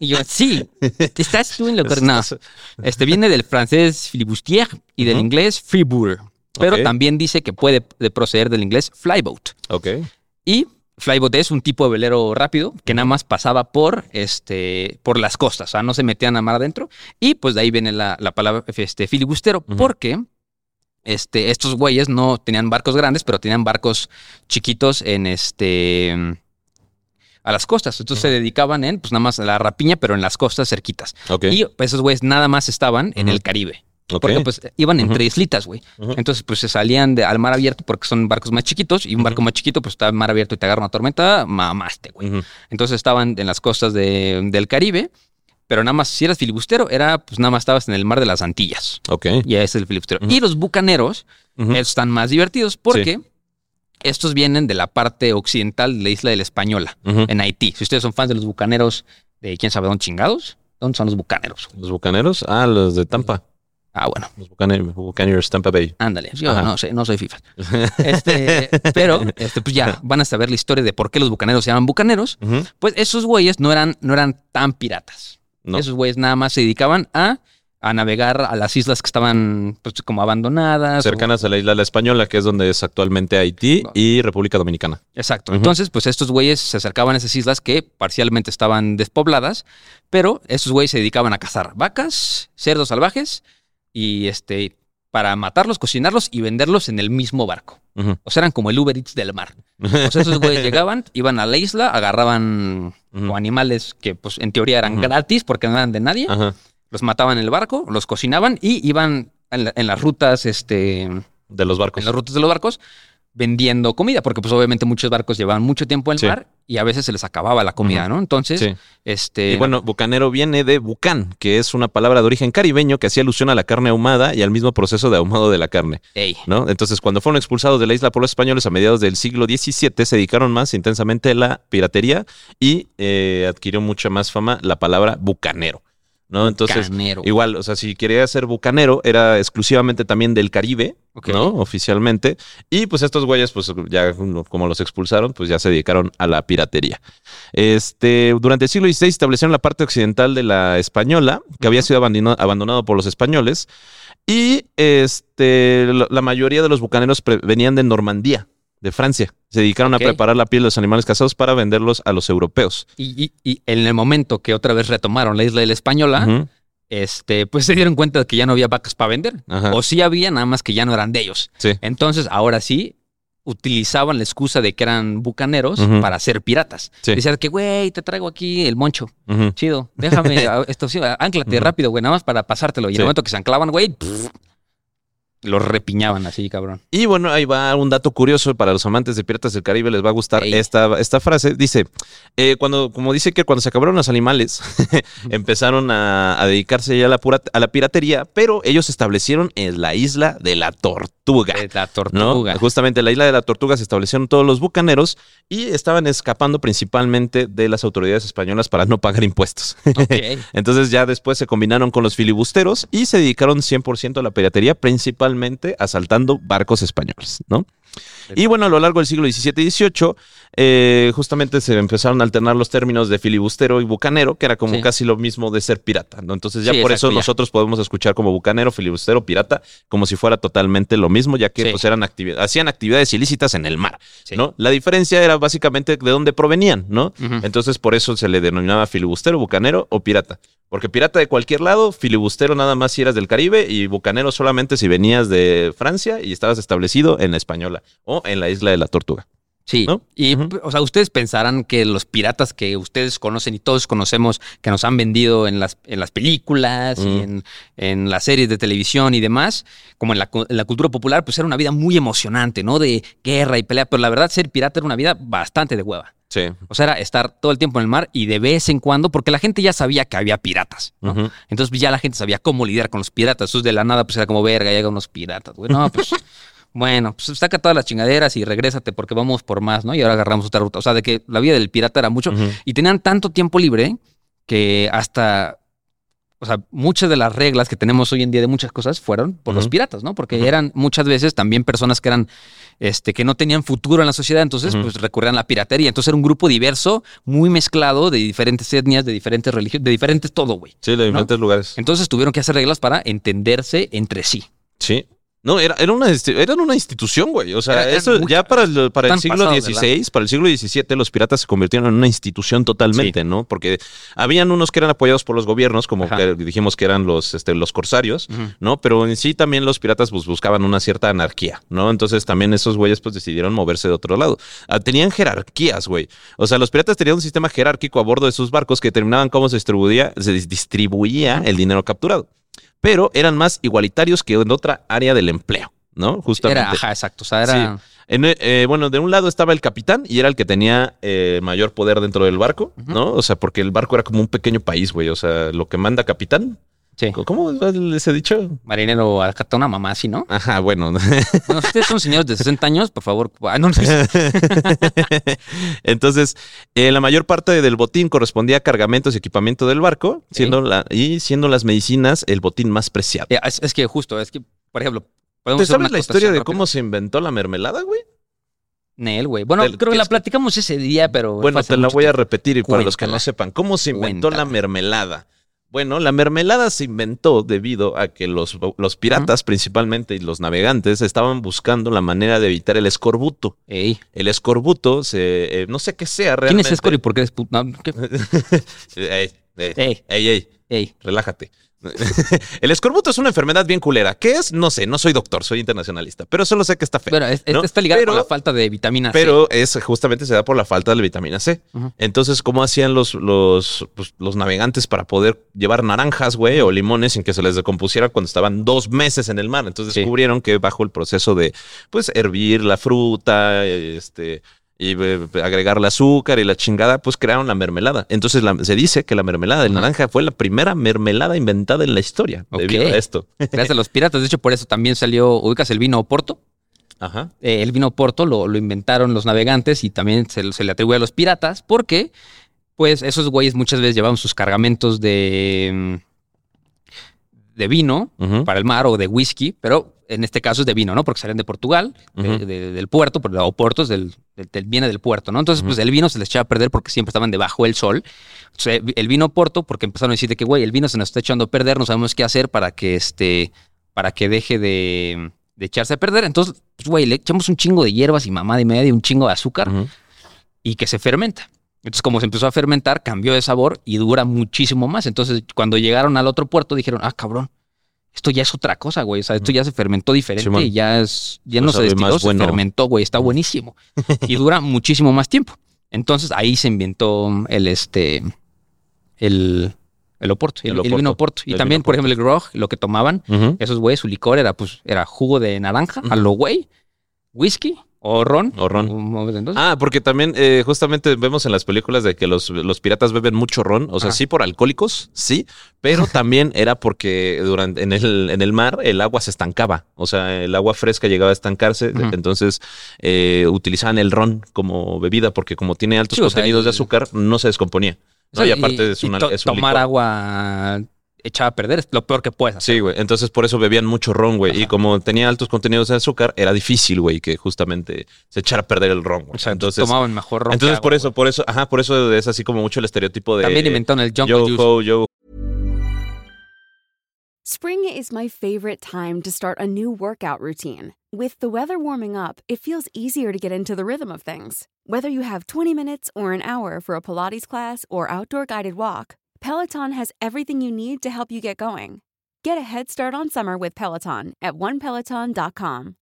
y yo, sí, <laughs> estás tú en lo correcto. No, este viene del francés filibustier y del inglés freeboard. Pero también dice que puede de proceder del inglés flyboat. Ok. Y flyboat es un tipo de velero rápido que nada más pasaba por, este, por las costas, o sea, no se metían a mar adentro. Y pues de ahí viene la, la palabra este, filibustero, porque este, estos güeyes no tenían barcos grandes, pero tenían barcos chiquitos en este a las costas. Entonces se dedicaban en, pues nada más a la rapiña, pero en las costas cerquitas. Y pues, esos güeyes nada más estaban en el Caribe. Porque pues iban entre Ujú. islitas, güey. Entonces, pues se salían de, al mar abierto porque son barcos más chiquitos y un barco más chiquito, pues está en mar abierto y te agarra una tormenta, mamaste, güey. Entonces estaban en las costas de- del Caribe, pero nada más, si eras filibustero, era, pues nada más estabas en el mar de las Antillas. Ok. Y ese es el filibustero. Y los bucaneros, están más divertidos porque estos vienen de la parte occidental de la isla de la Española, en Haití. Si ustedes son fans de los bucaneros, de quién sabe dónde chingados, ¿dónde son los bucaneros? Los bucaneros. Ah, los de Tampa. Ah, bueno. Los bucaneros, Buccaneers Tampa Bay. Ándale, yo Ajá. no sé, no soy FIFA. <laughs> Este, pero, este, pues ya van a saber la historia de por qué los bucaneros se llaman bucaneros. Pues esos güeyes no eran, no eran tan piratas. No. Esos güeyes nada más se dedicaban a, a navegar a las islas que estaban pues, como abandonadas. o- Cercanas a la isla la Española, que es donde es actualmente Haití No. y República Dominicana. Exacto. Entonces, pues estos güeyes se acercaban a esas islas que parcialmente estaban despobladas, pero estos güeyes se dedicaban a cazar vacas, cerdos salvajes y este para matarlos, cocinarlos y venderlos en el mismo barco. O sea, eran como el Uber Eats del mar. O sea, esos güeyes <laughs> llegaban, iban a la isla, agarraban animales que pues en teoría eran gratis porque no eran de nadie. Los mataban en el barco, los cocinaban y iban en, la- en las rutas, este, en De los barcos. las rutas de los barcos vendiendo comida, porque pues obviamente muchos barcos llevaban mucho tiempo en el Sí. mar y a veces se les acababa la comida. ¿no? Entonces, Sí. este, Y bueno, bucanero viene de bucan, que es una palabra de origen caribeño que hacía alusión a la carne ahumada y al mismo proceso de ahumado de la carne, ey, ¿no? Entonces, cuando fueron expulsados de la isla por los españoles a mediados del siglo XVII, se dedicaron más intensamente a la piratería y eh, adquirió mucha más fama la palabra bucanero, ¿no? Entonces, canero. igual, o sea, si quería ser bucanero, era exclusivamente también del Caribe. ¿no? Oficialmente. Y pues estos güeyes, pues ya como los expulsaron, pues ya se dedicaron a la piratería. Este, durante el siglo XVI establecieron la parte occidental de la española, que había sido abandonado, abandonado por los españoles. Y este, la mayoría de los bucaneros venían de Normandía. De Francia. Se dedicaron a preparar la piel de los animales cazados para venderlos a los europeos. Y, y- y en el momento que otra vez retomaron la isla de la Española, este, pues se dieron cuenta de que ya no había vacas para vender. Ajá. O sí había, nada más que ya no eran de ellos. Sí. Entonces, ahora sí, utilizaban la excusa de que eran bucaneros para ser piratas. Sí. Decían que, güey, te traigo aquí el moncho. Chido, déjame, <laughs> esto sí, rápido, güey, nada más para pasártelo. Y en Sí. el momento que se anclaban, güey, los repiñaban así, cabrón. Y bueno, ahí va un dato curioso para los amantes de Piratas del Caribe, les va a gustar Ey. esta, esta frase. Dice, eh, cuando, como dice que cuando se acabaron los animales, <laughs> empezaron a, a dedicarse ya a la, pura- a la piratería, pero ellos se establecieron en la isla de la Tortuga. Eh, La ¿no? tortuga. Justamente en la isla de la Tortuga se establecieron todos los bucaneros y estaban escapando principalmente de las autoridades españolas para no pagar impuestos. <laughs> Entonces ya después se combinaron con los filibusteros y se dedicaron 100% a la piratería, principalmente asaltando barcos españoles, ¿no? Y bueno, a lo largo del siglo XVII y XVIII, eh, justamente se empezaron a alternar los términos de filibustero y bucanero, que era como Sí. casi lo mismo de ser pirata, ¿no? Entonces ya Sí, por exacto, eso ya. nosotros podemos escuchar como bucanero, filibustero, pirata, como si fuera totalmente lo mismo, ya que Sí. pues eran activi- hacían actividades ilícitas en el mar. ¿no? La diferencia era básicamente de dónde provenían, ¿no? Entonces por eso se le denominaba filibustero, bucanero o pirata. Porque pirata de cualquier lado, filibustero nada más si eras del Caribe y bucanero solamente si venías de Francia y estabas establecido en la Española o en la isla de la Tortuga. Sí, ¿no? y o sea, ustedes pensarán que los piratas que ustedes conocen y todos conocemos, que nos han vendido en las, en las películas y en, en las series de televisión y demás, como en la, en la cultura popular, pues era una vida muy emocionante, ¿no? De guerra y pelea, pero la verdad ser pirata era una vida bastante de hueva. Sí. O sea, era estar todo el tiempo en el mar y de vez en cuando, porque la gente ya sabía que había piratas. Entonces pues, ya la gente sabía cómo lidiar con los piratas. Entonces de la nada pues era como verga, llegan unos piratas, güey. No, <laughs> pues bueno, pues saca todas las chingaderas y regrésate porque vamos por más, ¿no? Y ahora agarramos otra ruta. O sea, de que la vida del pirata era mucho. Y tenían tanto tiempo libre que hasta... O sea, muchas de las reglas que tenemos hoy en día de muchas cosas fueron por los piratas, ¿no? Porque eran muchas veces también personas que eran, este, que no tenían futuro en la sociedad, entonces pues recurrían a la piratería. Entonces era un grupo diverso, muy mezclado, de diferentes etnias, de diferentes religiones, de diferentes todo, güey. Sí, de diferentes lugares. Entonces tuvieron que hacer reglas para entenderse entre sí. Sí. No, era, era, una, eran una institución, güey. O sea, Era- eso ya para el, para el siglo XVI, para el siglo XVII, los piratas se convirtieron en una institución totalmente, ¿no? Porque habían unos que eran apoyados por los gobiernos, como que dijimos que eran los, este, los corsarios, ¿no? Pero en sí también los piratas pues, buscaban una cierta anarquía, ¿no? Entonces también esos güeyes pues decidieron moverse de otro lado. Ah, tenían jerarquías, güey. O sea, los piratas tenían un sistema jerárquico a bordo de sus barcos que determinaban cómo se distribuía, se dis- distribuía el dinero capturado. Pero eran más igualitarios que en otra área del empleo, ¿no? Justamente. Era, ajá, exacto. O sea, era. En, eh, bueno, de un lado estaba el capitán y era el que tenía eh, mayor poder dentro del barco, ¿no? O sea, porque el barco era como un pequeño país, güey. O sea, lo que manda capitán. Sí. ¿Cómo les he dicho? Marinero, acá una mamá así, ¿no? Ajá, bueno. Bueno, ustedes son señores de 60 años, por favor. Ah, no, no, <laughs> Entonces, eh, la mayor parte del botín correspondía a cargamentos y equipamiento del barco, siendo la, y siendo las medicinas el botín más preciado. Eh, es, es que justo, es que, por ejemplo, podemos ¿Te sabes la historia de cómo se inventó la mermelada, güey? Nel, güey. Bueno, creo que la platicamos ese día, pero. Bueno, te la voy a repetir y para los que no sepan, ¿cómo se inventó la mermelada? Bueno, la mermelada se inventó debido a que los, los piratas, principalmente y los navegantes, estaban buscando la manera de evitar el escorbuto. Ey, El escorbuto, se, eh, no sé qué sea ¿Quién realmente. es Escor y por qué eres puto? No, ¿qué? <laughs> Ey, ey, Ey, ey, ey, ey. relájate. <laughs> el escorbuto es una enfermedad bien culera. ¿Qué es? No sé, no soy doctor, soy internacionalista, pero solo sé que está feo. Es- está Pero- con la falta de vitamina C. Pero es justamente se da por la falta de la vitamina C. Entonces, ¿cómo hacían los, los, pues, los navegantes para poder llevar naranjas, güey, o limones sin que se les decompusiera cuando estaban dos meses en el mar? Entonces Sí. descubrieron que bajo el proceso de, pues, hervir la fruta, este, y eh, agregarle azúcar y la chingada, pues crearon la mermelada. Entonces la- se dice que la mermelada de naranja fue la primera mermelada inventada en la historia debido Ok. a esto. <laughs> Gracias a los piratas. De hecho, por eso también salió, ubicas el vino Porto. Ajá. Eh, el vino Porto lo, lo inventaron los navegantes y también se, se le atribuye a los piratas porque, pues, esos güeyes muchas veces llevaban sus cargamentos de, mm, de vino para el mar o de whisky, pero en este caso es de vino, ¿no? Porque salían de Portugal, de- de- del puerto, o puertos del, del- del- viene del puerto, ¿no? Entonces, pues el vino se les echaba a perder porque siempre estaban debajo del sol. Sea, el vino Porto, porque empezaron a decir de que, güey, el vino se nos está echando a perder, no sabemos qué hacer para que este, para que deje de, de echarse a perder. Entonces, pues, güey, le echamos un chingo de hierbas y mamada y media y un chingo de azúcar y que se fermenta. Entonces, como se empezó a fermentar, cambió de sabor y dura muchísimo más. Entonces, cuando llegaron al otro puerto, dijeron, ah, cabrón, esto ya es otra cosa, güey. O sea, esto ya se fermentó diferente y ya es, ya O no se destiló, más se bueno. fermentó, güey. Está buenísimo. y dura muchísimo más tiempo. Entonces, ahí se inventó el, este, el, el oporto, el, El el vino oporto. Y el también, por ejemplo, el grog, lo que tomaban, esos güeyes, su licor era, pues, era jugo de naranja, a lo güey, whisky o ron. O ron. Entonces, Ah, porque también eh, justamente vemos en las películas de que los, los piratas beben mucho ron, o sea, Ajá. sí por alcohólicos, sí, pero <laughs> también era porque durante en el, en el mar el agua se estancaba, o sea, el agua fresca llegaba a estancarse, entonces eh, utilizaban el ron como bebida porque como tiene altos Sí, o sea, contenidos de azúcar, no se descomponía. No, y aparte es, y una, to- es un tomar licor. agua echada a perder es lo peor que puedes hacer. Sí, güey. Entonces por eso bebían mucho ron, güey. Y como tenía altos contenidos de azúcar, era difícil, güey, que justamente se echara a perder el ron, güey. O sea, entonces, tomaban mejor ron. que entonces agua, por eso, por eso, ajá, por eso es así como mucho el estereotipo de También inventaron el Jungle yo Juice. ho, yo Spring is my favorite time to start a new workout routine. With the weather warming up, it feels easier to get into the rhythm of things. Whether you have 20 minutes or an hour for a Pilates class or outdoor guided walk, Peloton has everything you need to help you get going. Get a head start on summer with Peloton at onepeloton.com.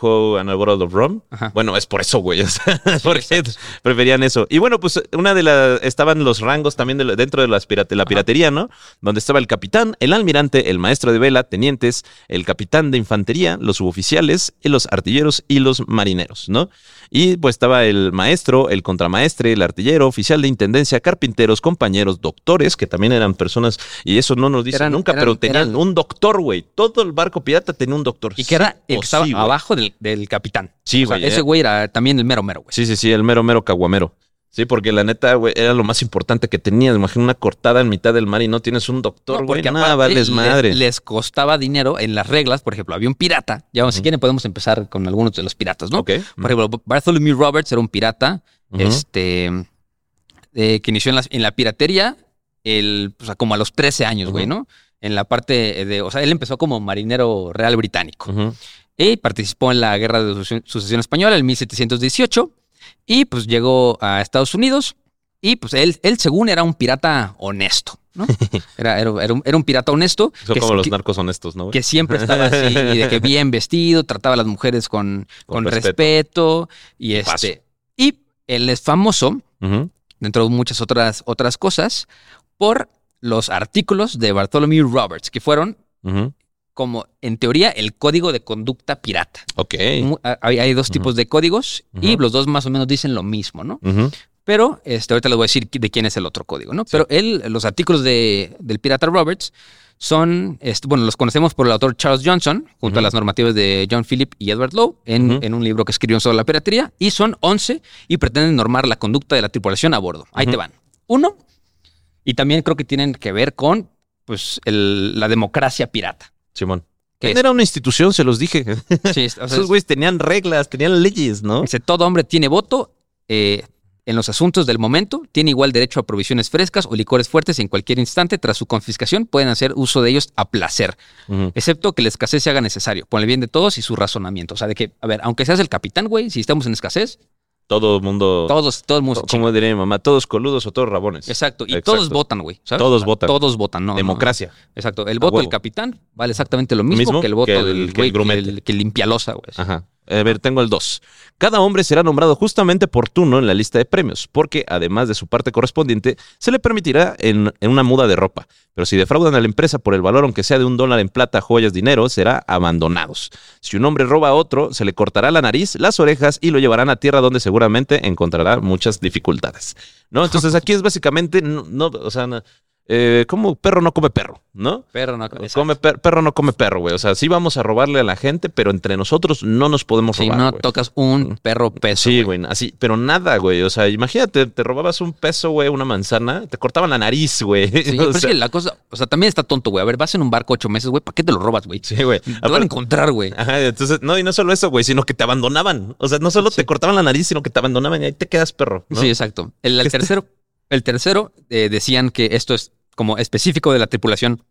ho and a bottle of rum. Ajá. Bueno, es por eso, güey. o sea, <laughs> porque exacto. preferían eso. Y bueno, pues una de las estaban los rangos también de lo- dentro de las pirate- la piratería, ¿no? Donde estaba el capitán, el almirante, el maestro de vela, tenientes, el capitán de infantería, los suboficiales, y los artilleros y los marineros, ¿no? Y pues estaba el maestro, el contramaestre, el artillero, oficial de intendencia, carpinteros, compañeros, doctores, que también eran personas, y eso no nos dicen Eran- nunca, eran- pero tenían eran- un doctor, güey. Todo el barco pirata tenía un doctor. Y que era Sí el o que estaba sí, abajo del, del capitán. Sí, O sea, güey. ese eh. güey era también el mero mero, güey. Sí, sí, sí, el mero, mero caguamero. Sí, porque la neta, güey, era lo más importante que tenías. Imagina una cortada en mitad del mar y no tienes un doctor, güey. Nada, vales les- madre. Les, costaba dinero en las reglas. Por ejemplo, había un pirata. Ya, si quieren, podemos empezar con algunos de los piratas, ¿no? Ok. Por ejemplo, Bartholomew Roberts era un pirata este, eh, que inició en la, en la piratería el, o sea, como a los 13 años, güey. ¿no? En la parte de, o sea, él empezó como marinero real británico. Y participó en la Guerra de Suce- Sucesión Española en 1718 y pues llegó a Estados Unidos y pues él, él según era un pirata honesto, ¿no? <laughs> Era, era, era un, era un pirata honesto Son que, como los narcos honestos, ¿no? güey? que siempre estaba así y de que bien vestido, trataba a las mujeres con, Con con respeto. respeto. y Paso. este y él es famoso dentro de muchas otras otras cosas por los artículos de Bartholomew Roberts que fueron. Como en teoría el código de conducta pirata. Ok. Hay, hay dos tipos de códigos y los dos más o menos dicen lo mismo, ¿no? Ujú. Pero este, ahorita les voy a decir de quién es el otro código, ¿no? Pero él, los artículos de, del pirata Roberts son, este, bueno, los conocemos por el autor Charles Johnson, junto a las normativas de John Philip y Edward Lowe, en, en un libro que escribieron sobre la piratería, y son 11 y pretenden normar la conducta de la tripulación a bordo. Ahí te van. Uno, y también creo que tienen que ver con pues, el- la democracia pirata. Simón. ¿Qué es? Era una institución, se los dije. Sí, o <laughs> sea, Esos güeyes tenían reglas, tenían leyes, ¿no? Dice, todo hombre tiene voto eh, en los asuntos del momento, tiene igual derecho a provisiones frescas o licores fuertes en cualquier instante. Tras su confiscación pueden hacer uso de ellos a placer, excepto que la escasez se haga necesario, por el bien de todos y su razonamiento. O sea, de que, a ver, aunque seas el capitán, güey, si estamos en escasez, Todo el mundo. todos, todo el mundo como diría mi mamá, todos coludos o todos rabones. Exacto, y Exacto. todos votan, güey. Todos sea, votan. Todos votan, no. no. Democracia. Exacto, el voto del capitán vale exactamente lo mismo, Mismo que el voto que el- del güey que, que limpia losa, güey. Ajá. A ver, tengo el 2. Cada hombre será nombrado justamente por turno en la lista de premios, porque además de su parte correspondiente, se le permitirá en, en una muda de ropa. Pero si defraudan a la empresa por el valor, aunque sea de un dólar en plata, joyas, dinero, será abandonados. Si un hombre roba a otro, se le cortará la nariz, las orejas y lo llevarán a tierra donde seguramente encontrará muchas dificultades. ¿No? Entonces aquí es básicamente, no, no, o sea, no, eh, como perro no come perro, ¿no? Pero no. Come per- perro no come perro, güey. O sea, sí vamos a robarle a la gente, pero entre nosotros no nos podemos si robar. no güey. tocas un perro peso. Sí, güey, así, pero nada, güey. O sea, imagínate, te robabas un peso, güey, una manzana, te cortaban la nariz, güey. Sí, pero es que la cosa, o sea, también está tonto, güey. A ver, vas en un barco ocho meses, güey, ¿para qué te lo robas, güey? sí, güey. Te van a encontrar, güey. Ajá, entonces, no, y no solo eso, güey, sino que te abandonaban. O sea, no solo te cortaban la nariz, sino que te abandonaban y ahí te quedas perro. ¿no? Sí, exacto. El, el Este- tercero, el tercero eh, decían que esto es como específico de la tripulación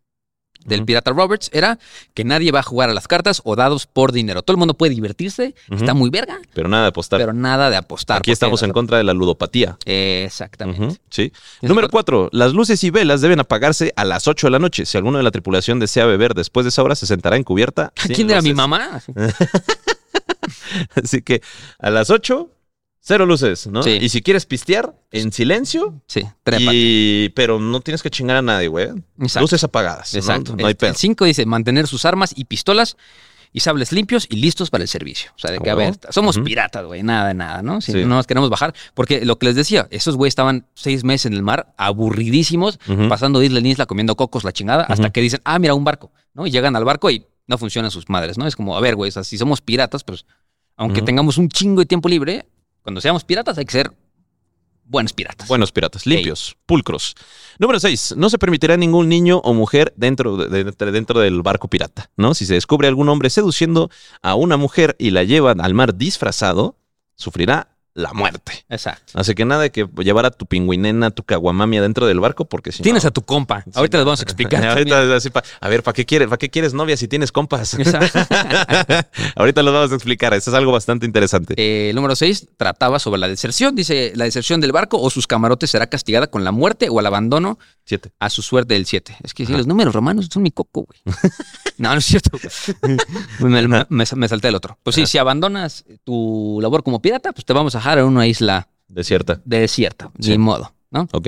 del pirata Roberts era que nadie va a jugar a las cartas o dados por dinero. Todo el mundo puede divertirse, está muy verga, Pero nada de apostar. pero nada de apostar. Aquí estamos en contra de la ludopatía. Exactamente. Sí. ¿Es Número cuatro? las luces y velas deben apagarse a las 8 de la noche. Si alguno de la tripulación desea beber después de esa hora, se sentará en cubierta. ¿Quién era mi mamá? <laughs> Así que a las 8, cero luces, ¿no? Sí. Y si quieres pistear, en silencio. Sí, trépate. Y... Pero no tienes que chingar a nadie, güey. Exacto. Luces apagadas. Exacto. No, hay pedo. El 5 dice mantener sus armas y pistolas y sables limpios y listos para el servicio. O sea, de que, a Oh. ver, somos piratas, güey, nada de nada, ¿no? Si Sí. no nos queremos bajar, porque lo que les decía, esos güeyes estaban seis meses en el mar, aburridísimos, pasando de isla en isla, comiendo cocos, la chingada, hasta que dicen, ah, mira, un barco, ¿no? Y llegan al barco y no funcionan sus madres, ¿no? Es como, a ver, güey, o sea, si somos piratas, pues, aunque tengamos un chingo de tiempo libre, cuando seamos piratas hay que ser buenos piratas. Buenos piratas, limpios, pulcros. Número 6. No se permitirá ningún niño o mujer dentro, de- de- dentro del barco pirata, ¿no? Si se descubre algún hombre seduciendo a una mujer y la llevan al mar disfrazado, sufrirá la muerte. Exacto. Así que nada de que llevar a tu pingüinena, tu caguamamia dentro del barco, porque si Tienes no... a tu compa. Ahorita les vamos a explicar. <laughs> Ahorita así pa- a ver, ¿para qué quieres? ¿Para qué quieres novia si tienes compas? <laughs> Ahorita los vamos a explicar. Eso es algo bastante interesante. Eh, el número 6 trataba sobre la deserción. Dice, la deserción del barco o sus camarotes será castigada con la muerte o el abandono Siete. a su suerte del 7. Es que sí, los números romanos son mi coco, güey. no, no es cierto. güey. <laughs> me, me- me- me salté el otro. Pues sí, si abandonas tu labor como pirata, pues te vamos a en una isla Desierta. desierta. Sí. Ni modo, ¿no? Ok.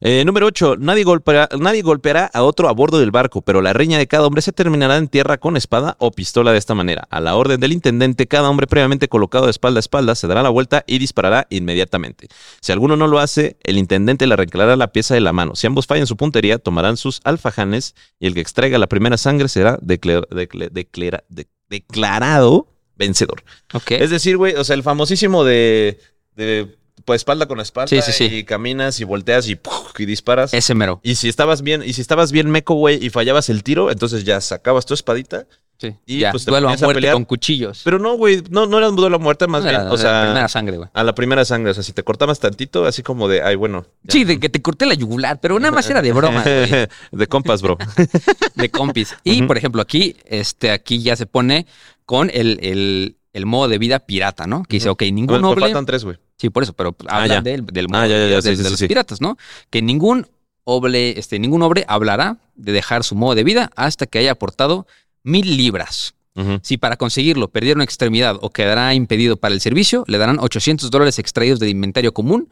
Eh, número 8. Nadie golpeará, nadie golpeará a otro a bordo del barco, pero la riña de cada hombre se terminará en tierra con espada o pistola de esta manera. A la orden del intendente, cada hombre previamente colocado de espalda a espalda se dará la vuelta y disparará inmediatamente. Si alguno no lo hace, el intendente le arrancará la pieza de la mano. Si ambos fallan su puntería, tomarán sus alfajanes y el que extraiga la primera sangre será declar- decla- declara- de- declarado vencedor. Es decir, güey, o sea, el famosísimo de, de pues espalda con espalda Sí, sí, sí. y caminas y volteas y, y disparas. Ese mero. Y si estabas bien, y si estabas bien meco, güey, y fallabas el tiro, entonces ya sacabas tu espadita. Sí. Y, ya, pues, te duelo a a muerte con cuchillos. Pero no, güey, no, no era un duelo a muerte, más No bien. era- o sea, primera sangre, güey. a la primera sangre. O sea, si te cortabas tantito, así como de, ay, bueno. ya. Sí, de que te corté la yugular, pero nada más era de broma, güey. <laughs> de compas, bro. <laughs> de compis. Y, por ejemplo, aquí, este, aquí ya se pone con el, el, el modo de vida pirata, ¿no? Que dice, Ujú. ok, ningún Bueno, noble. faltan tres, güey. Sí, por eso, pero Ah, habla del, del Ah, modo ya, ya, de, sí, de sí, los piratas, ¿no? Que ningún oble, este, ningún hombre hablará de dejar su modo de vida hasta que haya aportado mil libras. Si para conseguirlo perdiera una extremidad o quedará impedido para el servicio, le darán 800 dólares extraídos del inventario común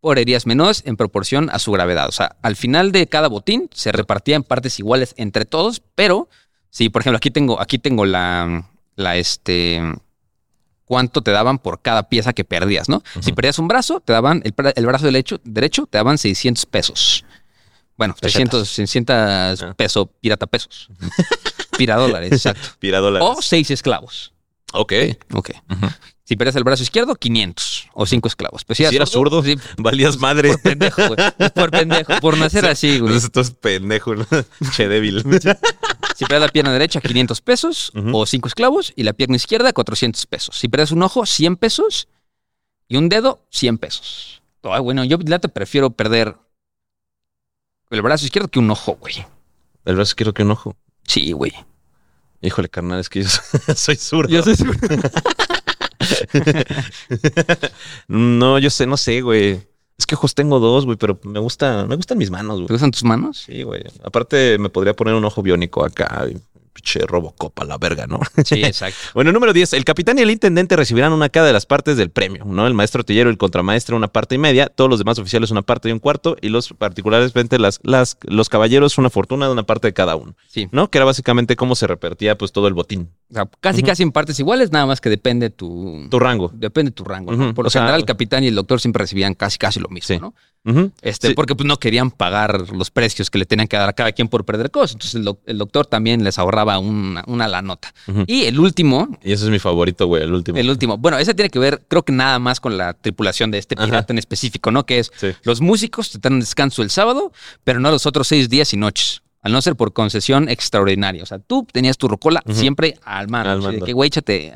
por heridas menores en proporción a su gravedad. O sea, al final de cada botín se repartía en partes iguales entre todos, pero si, por ejemplo, aquí tengo, aquí tengo la, la este, cuánto te daban por cada pieza que perdías, ¿no? Si perdías un brazo, te daban, el, el brazo derecho, derecho te daban 600 pesos. Bueno, Pesetas. 300, 600 Ah. pesos, pirata pesos. Piradólares, exacto. <laughs> Piradólares. O seis esclavos. Ok. Ok. Si pierdes el brazo izquierdo, 500 o cinco esclavos. Pues Si eras zurdo, sí, Valías madre. por pendejo, güey. Por pendejo. Por nacer así, güey. Entonces, Estos pendejos, ¿no? <laughs> che débil. <laughs> Si pierdes la pierna derecha, 500 pesos o cinco esclavos. Y la pierna izquierda, 400 pesos. Si pierdes un ojo, 100 pesos. Y un dedo, 100 pesos. Ay, bueno, yo te prefiero perder el brazo izquierdo que un ojo, güey. El brazo quiero que un ojo. Sí, güey. Híjole, carnal, es que yo <laughs> soy zurdo. Yo soy <laughs> No, yo sé, no sé, güey. Es que ojos tengo dos, güey, pero me gusta, me gustan mis manos, ¿Te güey. gustan tus manos? Sí, güey. Aparte, me podría poner un ojo biónico acá. y Pinche Robocop a la verga, ¿no? <laughs> Sí, exacto. <laughs> Bueno, número 10. El capitán y el intendente recibirán una cada de las partes del premio, ¿no? El maestro artillero y el contramaestre una parte y media, todos los demás oficiales una parte y un cuarto, y los particulares, las, las, los caballeros una fortuna de una parte de cada uno, Sí. ¿no? Que era básicamente cómo se repartía pues todo el botín. O sea, casi, casi en partes iguales, nada más que depende tu, Tu rango. Depende de tu rango. Por lo o sea, general, el capitán y el doctor siempre recibían casi, casi lo mismo, Sí. ¿no? Este, Sí. Porque pues, no querían pagar los precios que le tenían que dar a cada quien por perder cosas. Entonces, el, doc- el doctor también les ahorraba una, una la nota. Y el último, Y ese es mi favorito, güey, el último. el último, bueno, ese tiene que ver, creo que nada más con la tripulación de este Ajá. pirata en específico, ¿no? Que es Sí. los músicos te dan descanso el sábado, pero no los otros seis días y noches. Al no ser por concesión extraordinaria. O sea, tú tenías tu rocola siempre al mando. Al de mando. que, güey, échate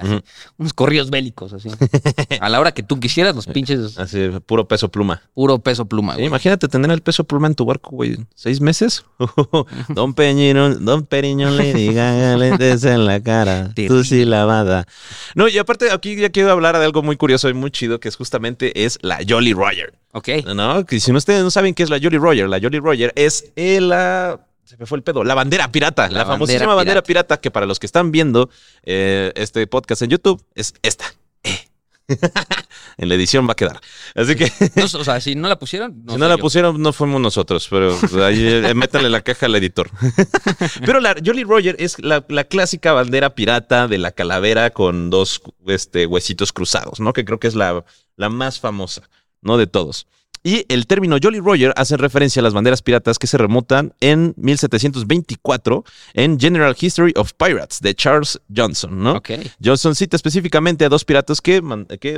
unos corridos bélicos, así. <laughs> a la hora que tú quisieras, los pinches Así, puro peso pluma. puro peso pluma, Sí, güey. imagínate tener el peso pluma en tu barco, güey. ¿Seis meses? <laughs> don Peñino, Don Periñón le diga lentes en la cara. <laughs> Tú sí lavada. No, y aparte aquí ya quiero hablar de algo muy curioso y muy chido, que es justamente es la Jolly Roger. Ok. ¿No? Que si ustedes no saben qué es la Jolly Roger, la Jolly Roger es eh, la... Se me fue el pedo. La bandera pirata. La, La famosísima bandera bandera pirata. que para los que están viendo eh, este podcast en YouTube es esta. Eh. <laughs> en la edición va a quedar. Así que... No, o sea, si no la pusieron, <laughs> no si no la yo. pusieron, no fuimos nosotros, pero ahí eh, métanle la caja al editor. <laughs> pero la Jolly Roger es la, la clásica bandera pirata de la calavera con dos este, huesitos cruzados, ¿no? Que creo que es la, la más famosa, ¿no? De todos. Y el término Jolly Roger hace referencia a las banderas piratas que se remontan en 1724 en General History of Pirates de Charles Johnson, ¿no? Johnson cita específicamente a dos piratas que,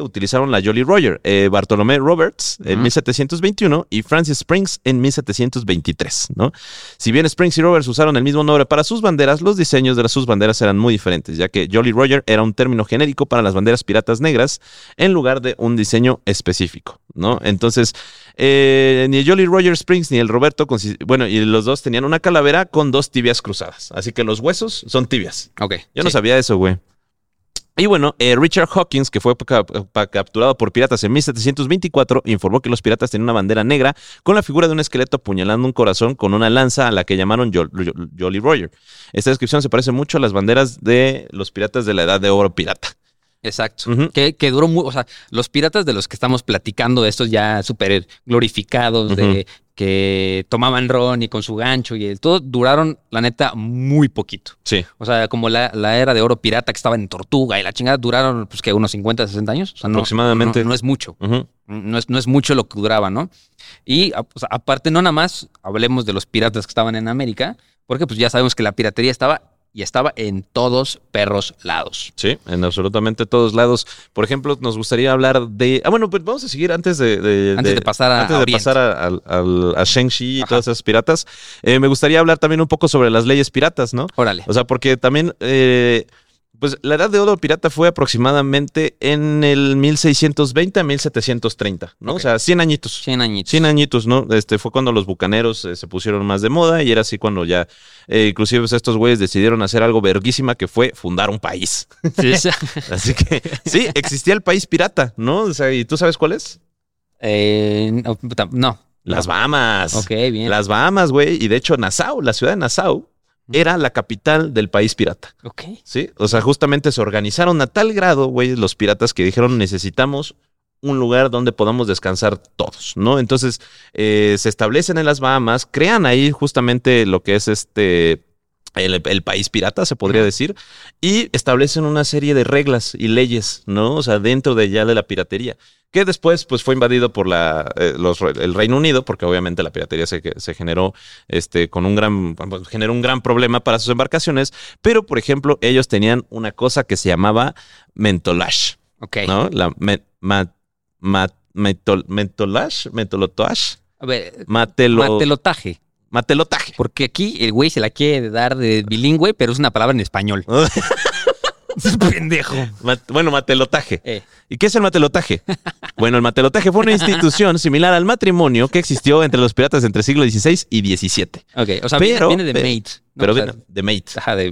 utilizaron la Jolly Roger, eh, Bartolomé Roberts en Ujú. 1721 y Francis Springs en 1723, ¿no? Si bien Springs y Roberts usaron el mismo nombre para sus banderas, los diseños de las- sus banderas eran muy diferentes, ya que Jolly Roger era un término genérico para las banderas piratas negras en lugar de un diseño específico, ¿no? Entonces, eh, ni el Jolly Roger Springs ni el Roberto, bueno, y los dos tenían una calavera con dos tibias cruzadas, así que los huesos son tibias. Ok. Yo no sabía eso, güey. Y bueno, eh, Richard Hawkins, que fue capturado por piratas en 1724, informó que los piratas tenían una bandera negra con la figura de un esqueleto apuñalando un corazón con una lanza a la que llamaron Jol- Jol- Jolly Roger. Esta descripción se parece mucho a las banderas de los piratas de la Edad de Oro pirata. Exacto. Que, que duró muy, o sea, los piratas de los que estamos platicando, estos ya súper glorificados, de que tomaban ron y con su gancho y el todo, duraron, la neta, muy poquito. Sí. O sea, como la, la era de oro pirata que estaba en Tortuga y la chingada duraron, pues que unos 50, 60 años. O sea, no, Aproximadamente. No, no es mucho. No es, no es mucho lo que duraba, ¿no? Y a- o sea, aparte, no nada más hablemos de los piratas que estaban en América, porque pues ya sabemos que la piratería estaba y estaba en todos perros lados. Sí, en absolutamente todos lados. Por ejemplo, nos gustaría hablar de. Ah, bueno, pues vamos a seguir antes de. de- Antes de pasar a- antes a de Oriente. pasar a, a Shang-Chi y todas esas piratas. eh, me gustaría hablar también un poco sobre las leyes piratas, ¿no? Órale. O sea, porque también. eh, pues la edad de oro pirata fue aproximadamente en el 1620 a 1730, ¿no? O sea, 100 añitos. 100 añitos. 100 añitos, ¿no? Este fue cuando los bucaneros eh, se pusieron más de moda y era así cuando ya, eh, inclusive pues, estos güeyes decidieron hacer algo verguísima que fue fundar un país. Sí, sí. <laughs> Así que sí, existía el país pirata, ¿no? O sea, ¿y tú sabes cuál es? Eh, no, no. Las Bahamas. Ok, bien. Las Bahamas, güey. Y de hecho, Nassau, la ciudad de Nassau, era la capital del país pirata. Ok. ¿Sí? O sea, justamente se organizaron a tal grado, güey, los piratas que dijeron necesitamos un lugar donde podamos descansar todos, ¿no? Entonces, eh, se establecen en las Bahamas, crean ahí justamente lo que es este... El, el país pirata, se podría decir, y establecen una serie de reglas y leyes, ¿no? O sea, dentro de ya de la piratería, que después pues fue invadido por la, eh, los, el Reino Unido, porque obviamente la piratería se, se generó este, con un gran, generó un gran problema para sus embarcaciones, pero por ejemplo, ellos tenían una cosa que se llamaba mentolash, Ok. ¿no? La me- ma- ma- mentol- mentolash, mentolotoash, A ver, matelo, matelotaje. Matelotaje. Porque aquí el güey se la quiere dar de bilingüe, pero es una palabra en español. <laughs> Es pendejo. Bueno, matelotaje. Eh, ¿Y qué es el matelotaje? Bueno, el matelotaje fue una institución similar al matrimonio que existió entre los piratas entre siglo XVI y XVII. ok. O sea, Pero- viene, viene de mate. ¿no? Pero O sea, viene de mate. Ajá, de,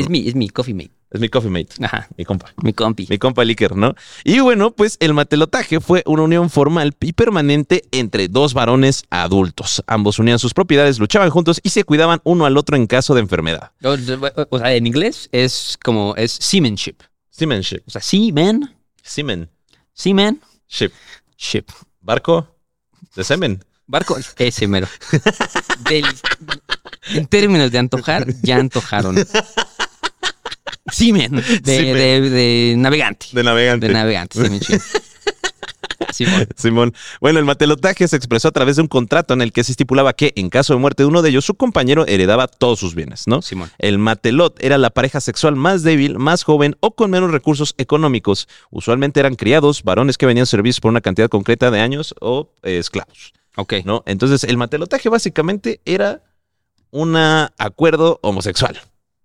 es, mi, es mi coffee mate. Es mi coffee mate. Ajá, Mi compa. mi compi. Mi compa el Iker, ¿no? Y bueno, pues el matelotaje fue una unión formal y permanente entre dos varones adultos. Ambos unían sus propiedades, luchaban juntos y se cuidaban uno al otro en caso de enfermedad. O, o sea, en inglés es como, es seamanship. Seamanship. O sea, seaman, Seaman. seaman, Ship. ship. Barco de semen. Barco, ese mero. Del- en términos de antojar, ya antojaron. <laughs> Seaman, de, <laughs> de- de navegante. De navegante. De navegante. <laughs> Simón. Simón. Bueno, el matelotaje se expresó a través de un contrato en el que se estipulaba que, en caso de muerte de uno de ellos, su compañero heredaba todos sus bienes, ¿no? Simón. El matelot era la pareja sexual más débil, más joven o con menos recursos económicos. Usualmente eran criados, varones que venían servidos por una cantidad concreta de años o eh, esclavos, Ok. ¿no? Entonces, el matelotaje básicamente era un acuerdo homosexual.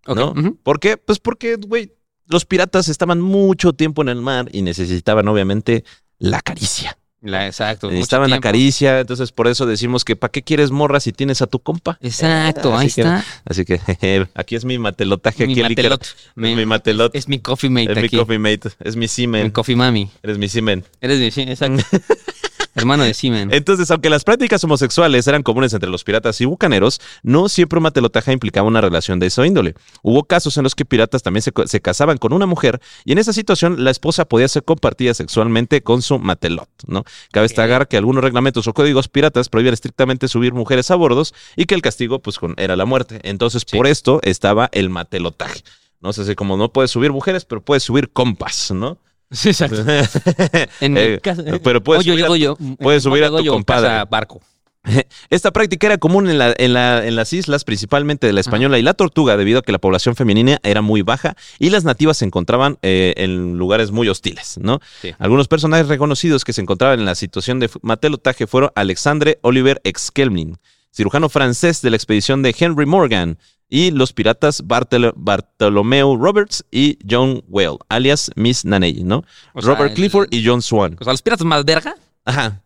¿No? ujú. ¿Por qué? Pues porque, güey, los piratas estaban mucho tiempo en el mar y necesitaban, obviamente, la caricia. La- exacto. necesitaban la caricia, entonces por eso decimos que ¿para qué quieres morra si tienes a tu compa? Exacto, ahí que- está. Así que <laughs> jeje, aquí es mi matelotaje. Mi aquí matelot. Mi- Es mi matelot. Es mi coffee mate Es mi coffee mate. Es mi semen. Mi coffee mami. Eres mi semen. Eres mi, sí, exacto. <laughs> Hermano de Simen. Entonces, aunque las prácticas homosexuales eran comunes entre los piratas y bucaneros, no siempre un matelotaje implicaba una relación de esa índole. Hubo casos en los que piratas también se, casaban con una mujer y en esa situación la esposa podía ser compartida sexualmente con su matelot, ¿no? Cabe destacar que algunos reglamentos o códigos piratas prohíben estrictamente subir mujeres a bordos y que el castigo, pues, con- era la muerte. Entonces, Sí. por esto estaba el matelotaje. No sé si como no puedes subir mujeres, pero puedes subir compas, ¿no? Sí, exacto. <laughs> En mi Eh, casa- pero puedes subir a- yo, yo, puedes subir a tu compadre. barco. <laughs> Esta práctica era común en, la- en la- en las islas, principalmente de la Española y la Tortuga, debido a que la población femenina era muy baja y las nativas se encontraban eh, en lugares muy hostiles, ¿no? Sí. Algunos personajes reconocidos que se encontraban en la situación de matelotaje fueron Alexandre Oliver Exkelming, cirujano francés de la expedición de Henry Morgan, y los piratas Bartolo- Bartolomeu Roberts y John Whale, alias Miss Naney, ¿no? O sea, Robert el- Clifford y John Swan. O sea, los piratas más verga Ajá.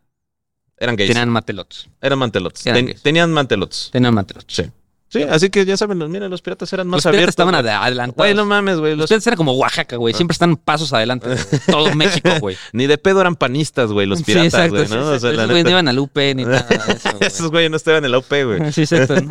Eran gays. tenían. Eran mantelots. Eran Ten- gays. tenían mantelots. Tenían matelots. Sí. Sí, así que ya saben, mira, los piratas eran más Los piratas abiertos. estaban güey. ad- adelantados. Güey, no mames, güey. Los los- piratas eran como Oaxaca, güey. Siempre están pasos adelante. de <laughs> Todo México, güey. Ni de pedo eran panistas, güey, los piratas, sí, exacto. güey, sí, ¿no? O exacto. sea, Esos no iban al UP ni <laughs> nada de eso, güey. Esos güeyes no estaban en la UP, güey. Sí, exacto. ¿no?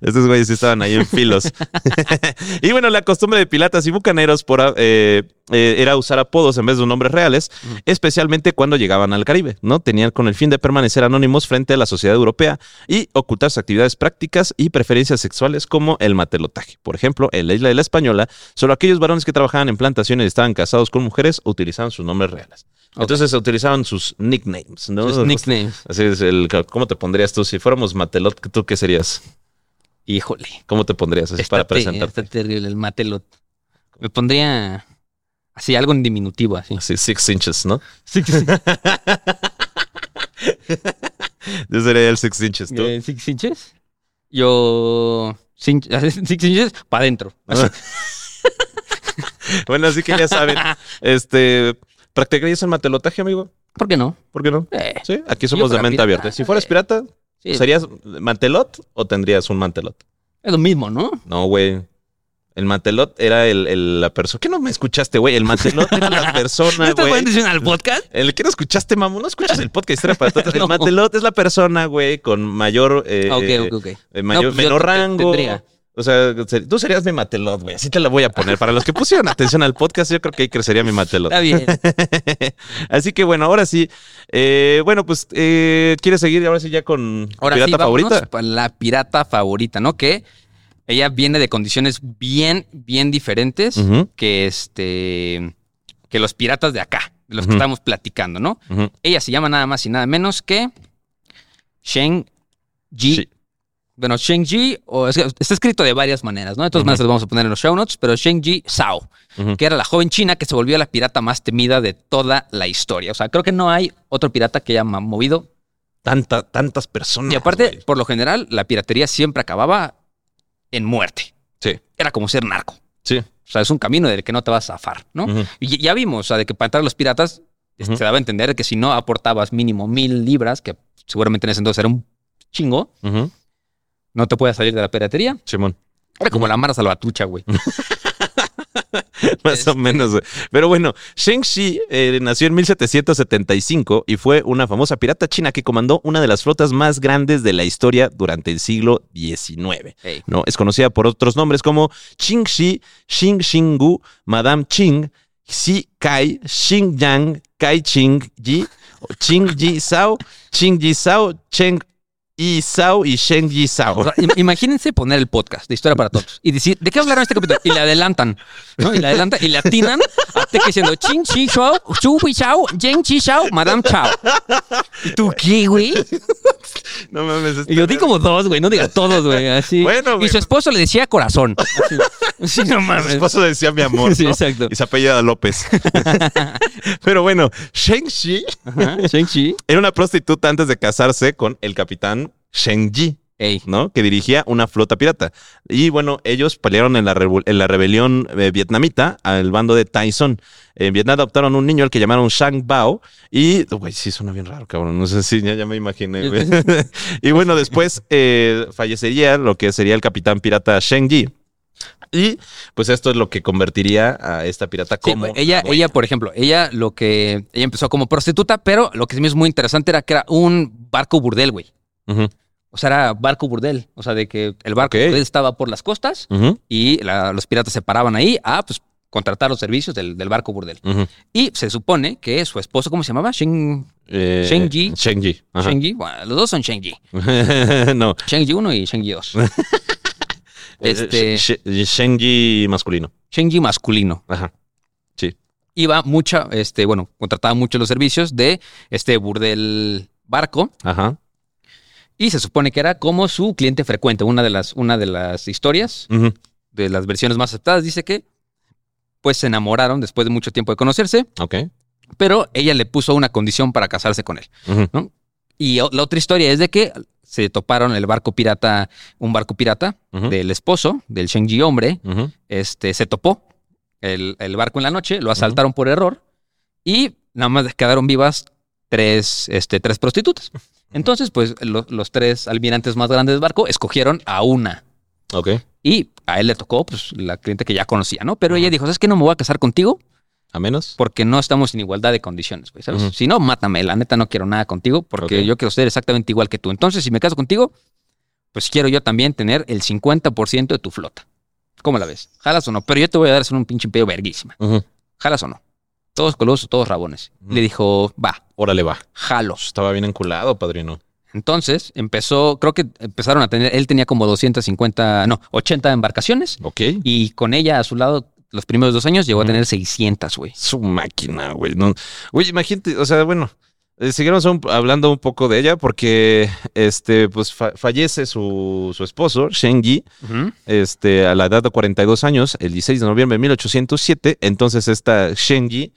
Esos güeyes sí estaban ahí en filos. <laughs> <laughs> y bueno, la costumbre de piratas y bucaneros por, eh, eh, era usar apodos en vez de nombres reales, especialmente cuando llegaban al Caribe, ¿no? Tenían con el fin de permanecer anónimos frente a la sociedad europea y ocultar sus actividades prácticas y preferencias sexuales como el matelotaje. Por ejemplo, en la isla de la Española, solo aquellos varones que trabajaban en plantaciones y estaban casados con mujeres utilizaban sus nombres reales. Ok. Entonces utilizaban sus nicknames, ¿no? Sus nicknames. Así es, el, ¿cómo te pondrías tú? Si fuéramos Matelot, ¿tú qué serías? Híjole. ¿Cómo te pondrías así Está, para te- presentarte? está terrible el matelot. Me pondría así algo en diminutivo, así. Así, six inches, ¿no? Sí, sí. <laughs> Yo sería el six inches, ¿tú? Eh, ¿Six inches? Yo... <laughs> Six inches para adentro. <laughs> bueno, así que ya saben, este, ¿practicarías el matelotaje, amigo? ¿Por qué no? ¿Por qué no? Eh, Sí, aquí somos de mente pirata, abierta. Si fueras eh. pirata, sí, ¿serías mantelot o tendrías un mantelot? es lo mismo, ¿no? No, güey. El mantelot era el, el- la persona. ¿Qué no me escuchaste, güey? El mantelot era la <laughs> ¿No persona, estás güey. poniendo atención al podcast? El que no escuchaste, mamón, no escuchas el podcast Historia para Tontos. <laughs> El No. mantelot es la persona, güey, con mayor, eh, ok, ok, ok. eh, mayor No, pues menor rango. tendría. O sea, tú serías mi matelot, güey. Así te la voy a poner. Para los que pusieron <laughs> atención al podcast, yo creo que ahí crecería mi matelot. Está bien. <laughs> Así que bueno, ahora sí. Eh, bueno, pues, eh, ¿quieres seguir ahora sí ya con Ahora pirata sí, favorita? la pirata favorita, ¿no? Que ella viene de condiciones bien, bien diferentes que este que los piratas de acá, de los que estamos platicando, ¿no? Ella se llama nada más y nada menos que Shen Ji. Sí. Bueno, Shen Ji, o es que está escrito de varias maneras, ¿no? De todas Ujú. maneras, los vamos a poner en los show notes, pero Sao, Ujú. que era la joven china que se volvió la pirata más temida de toda la historia. O sea, creo que no hay otro pirata que haya movido. Tanta, tantas personas. Y aparte, güey. por lo general, la piratería siempre acababa en muerte. Sí, Era como ser narco. sí. O sea, es un camino del que no te vas a zafar, ¿no? Y ya vimos, o sea, de que para entrar a los piratas este, se daba a entender que si no aportabas mínimo mil libras, que seguramente en ese entonces era un chingo, Ujú. No te puedes salir de la piratería. Simón. Era como la Mara Salvatrucha, güey. <laughs> Más o menos. güey. Pero bueno, Sheng Shi eh, nació en 1775 y fue una famosa pirata china que comandó una de las flotas más grandes de la historia durante el siglo XIX. Ey. ¿no? Es conocida por otros nombres como Qing Shi, Xing Xingu, Madame Qing, Xi Kai, Xing Yang, Kai Ching Yi, Qing Yi Sao, Qing Yi Sao, Cheng Yi Sao y Sheng Yi O Sao. sea, im- imagínense poner el podcast de Historia para Todos y decir, ¿de qué hablaron este capítulo? Y le adelantan, ¿no? Y le adelantan y le atinan a Teca diciendo, Ching Chi Shao, Chu Hui Shao, Jen Chi Shao, Madame Chao. ¿Y tú qué, güey? <laughs> No mames. este Y yo di como dos, güey, no diga todos, güey, así. Bueno, güey. Y su esposo le decía corazón. Así, Sí, no mames. esposo decía mi amor. Sí, exacto. Y se apellida López. <laughs> Pero bueno, Sheng Shi Ajá, Shang-Chi. era una prostituta antes de casarse con el capitán Sheng Yi. Ey. ¿no? Que dirigía una flota pirata. Y bueno, ellos pelearon en la, revu- en la rebelión eh, vietnamita al bando de Tyson. En Vietnam adoptaron un niño al que llamaron Shang Bao. Y, güey, sí suena bien raro, cabrón. No sé si ya, ya me imaginé. <laughs> y bueno, después eh, fallecería lo que sería el capitán pirata Sheng Yi. Y pues esto es lo que convertiría a esta pirata Sí, como. ella, ella, por ejemplo, ella lo que ella empezó como prostituta, pero lo que sí me es muy interesante era que era un barco burdel, güey. O sea, era barco burdel. O sea, de que el barco burdel estaba por las costas y la- los piratas se paraban ahí a pues contratar los servicios del, del barco burdel. Y se supone que su esposo, ¿cómo se llamaba? Sheng, Eh, Sheng Yi. Sheng Yi. ajá. Sheng Yi. Bueno, los dos son Sheng Yi. <laughs> no. Sheng Yi 1 y Sheng Yi 2. Este- Eh, Sh- Sh- Sheng Yi masculino. Sheng Yi masculino. Ajá. Iba mucha, este, bueno, contrataba mucho los servicios de este burdel barco. Ajá. Y se supone que era como su cliente frecuente. Una de las, una de las historias, de las versiones más aceptadas, dice que pues se enamoraron después de mucho tiempo de conocerse, Ok. pero ella le puso una condición para casarse con él. Y la otra historia es de que se toparon el barco pirata, un barco pirata del esposo, del Shengji hombre, este, se topó el, el barco en la noche, lo asaltaron por error y nada más quedaron vivas tres, este, tres prostitutas. Entonces, pues lo- los tres almirantes más grandes del barco escogieron a una. Ok. Y a él le tocó, pues, la cliente que ya conocía, ¿no? Pero ella dijo, ¿sabes qué? No me voy a casar contigo ¿A menos? porque no estamos en igualdad de condiciones, güey, ¿sabes? Si no, mátame, la neta no quiero nada contigo porque Ok. yo quiero ser exactamente igual que tú. Entonces, si me caso contigo, pues quiero yo también tener el 50% de tu flota. ¿Cómo la ves? ¿Jalas o no? Pero yo te voy a dar son un pinche pedo verguísima. ¿Jalas o no? Todos colosos, todos rabones. Le dijo, va, Órale, va. jalos. Estaba bien enculado, padrino. Entonces empezó, creo que empezaron a tener, él tenía como 250, no, 80 embarcaciones Ok. y con ella a su lado los primeros dos años llegó a tener 600, güey. Su máquina, güey. No. Güey, imagínate, o sea, bueno, eh, hablando un poco de ella porque, este, pues fa- fallece su, su esposo, Sheng Yi, este, a la edad de 42 años, el 16 de noviembre de 1807. Entonces, esta Sheng Yi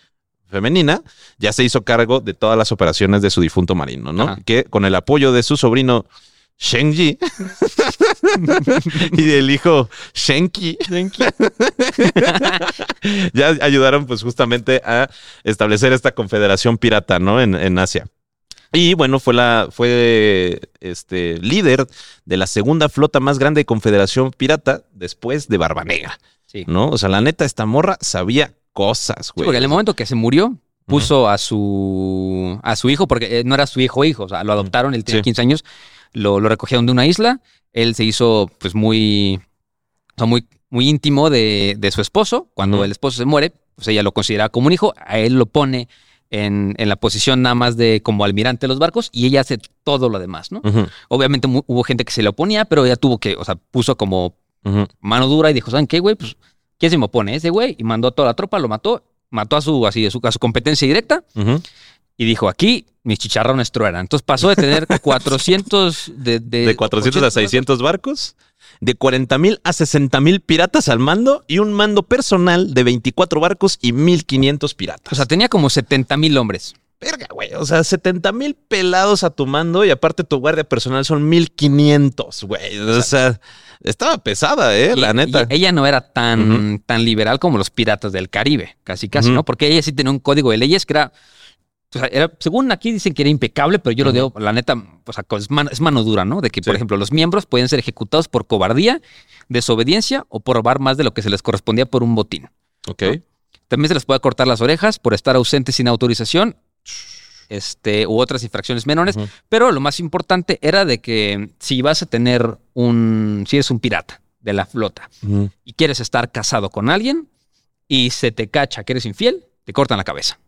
femenina ya se hizo cargo de todas las operaciones de su difunto marino, ¿no? Ajá. Que con el apoyo de su sobrino Sheng Yi <laughs> y del hijo Shen Qi, <laughs> ya ayudaron pues justamente a establecer esta confederación pirata, ¿no? En, en Asia. Y bueno, fue la fue este líder de la segunda flota más grande de confederación pirata después de Barba Negra, Sí. ¿no? O sea, la neta esta morra sabía cosas, Sí, güey. porque en el momento que se murió, puso a su a su hijo, porque eh, no era su hijo hijo, o sea, lo adoptaron, él tenía Sí. 15 años, lo, lo recogieron de una isla, él se hizo pues muy, o sea, muy, muy íntimo de, de su esposo, cuando el esposo se muere, pues ella lo consideraba como un hijo, a él lo pone en, en la posición nada más de como almirante de los barcos y ella hace todo lo demás, ¿no? Obviamente hubo gente que se le oponía, pero ella tuvo que, o sea, puso como mano dura y dijo, ¿saben qué, güey? Pues, ¿quién se me opone? Ese güey. Y mandó a toda la tropa, lo mató, mató a su, así, a su, a su competencia directa Ujú. y dijo, aquí mis chicharrones truenan. Entonces pasó de tener <laughs> 400 de... De, De 400 a 80 600 barcos, de 40 mil a 60 mil piratas al mando y un mando personal de 24 barcos y 1500 piratas. O sea, tenía como 70 mil hombres. verga, güey. O sea, 70 mil pelados a tu mando y aparte tu guardia personal son 1500, güey. O sea, estaba pesada, ¿eh? Y- La neta. ella no era tan, tan liberal como los piratas del Caribe, casi casi. ¿no? Porque ella sí tenía un código de leyes que era... o sea, era- según aquí dicen que era impecable, pero yo lo digo, la neta, o sea, es mano, es mano dura, ¿no? De que, por ejemplo, los miembros pueden ser ejecutados por cobardía, desobediencia o por robar más de lo que se les correspondía por un botín. Ok. También se les puede cortar las orejas por estar ausentes sin autorización, este, u otras infracciones menores. Pero lo más importante era de que si vas a tener un, si eres un pirata de la flota y quieres estar casado con alguien y se te cacha que eres infiel, te cortan la cabeza.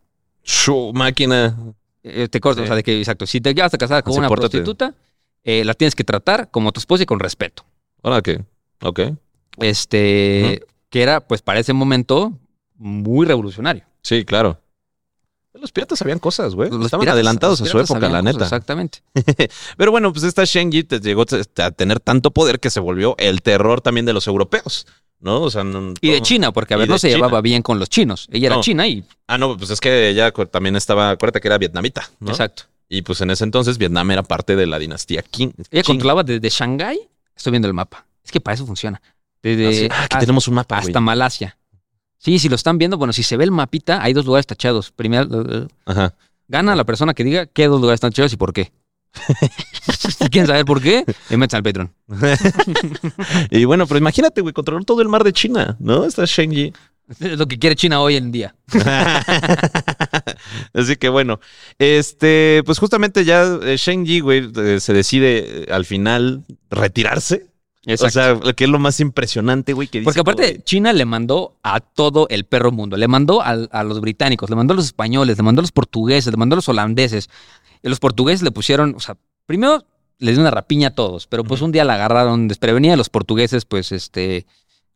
Su máquina. Eh, te cortan, Sí. o sea, de que, exacto, si te llevas a casar con Así, una pórtate. prostituta, eh, la tienes que tratar como tu esposa y con respeto. Ahora que. Ok. Este, que era, pues para ese momento, muy revolucionario. Sí, claro. Los piratas sabían cosas, güey. Estaban piratas- adelantados a su época, la neta. cosas, Exactamente. <laughs> Pero bueno, pues esta Shengi te llegó a tener tanto poder que se volvió el terror también de los europeos, ¿no? O sea, no- Y de China, porque a ver, no se China. llevaba bien con los chinos. Ella era china y. Ah, no, pues es que ella también estaba, acuérdate que era vietnamita, ¿no? Exacto. Y pues en ese entonces Vietnam era parte de la dinastía Qing. Ella Qing. controlaba desde Shanghái. Estoy viendo el mapa. Es que para eso funciona. Desde Ah, sí. Ah, aquí hasta- tenemos un mapa, güey. hasta Malasia. Sí, si lo están viendo, bueno, si se ve el mapita, hay dos lugares tachados. Primero, eh, Ajá. gana la persona que diga qué dos lugares están tachados y por qué. <laughs> si quieren saber por qué, eh, métanse al Patreon. <laughs> y bueno, pero imagínate, güey, controló todo el mar de China, ¿no? Está Shen Yi. Es lo que quiere China hoy en día. <laughs> Así que bueno, este, pues justamente ya eh, Shen Yi, güey, eh, se decide eh, al final retirarse. O sea, que es lo más impresionante, güey, que dice. Porque aparte, China le mandó a todo el perro mundo. Le mandó a, los británicos, le mandó a los españoles, le mandó a los portugueses, le mandó a los holandeses. Y los portugueses le pusieron, o sea, primero les dio una rapiña a todos, pero pues un día la agarraron desprevenida. Los portugueses, pues, este,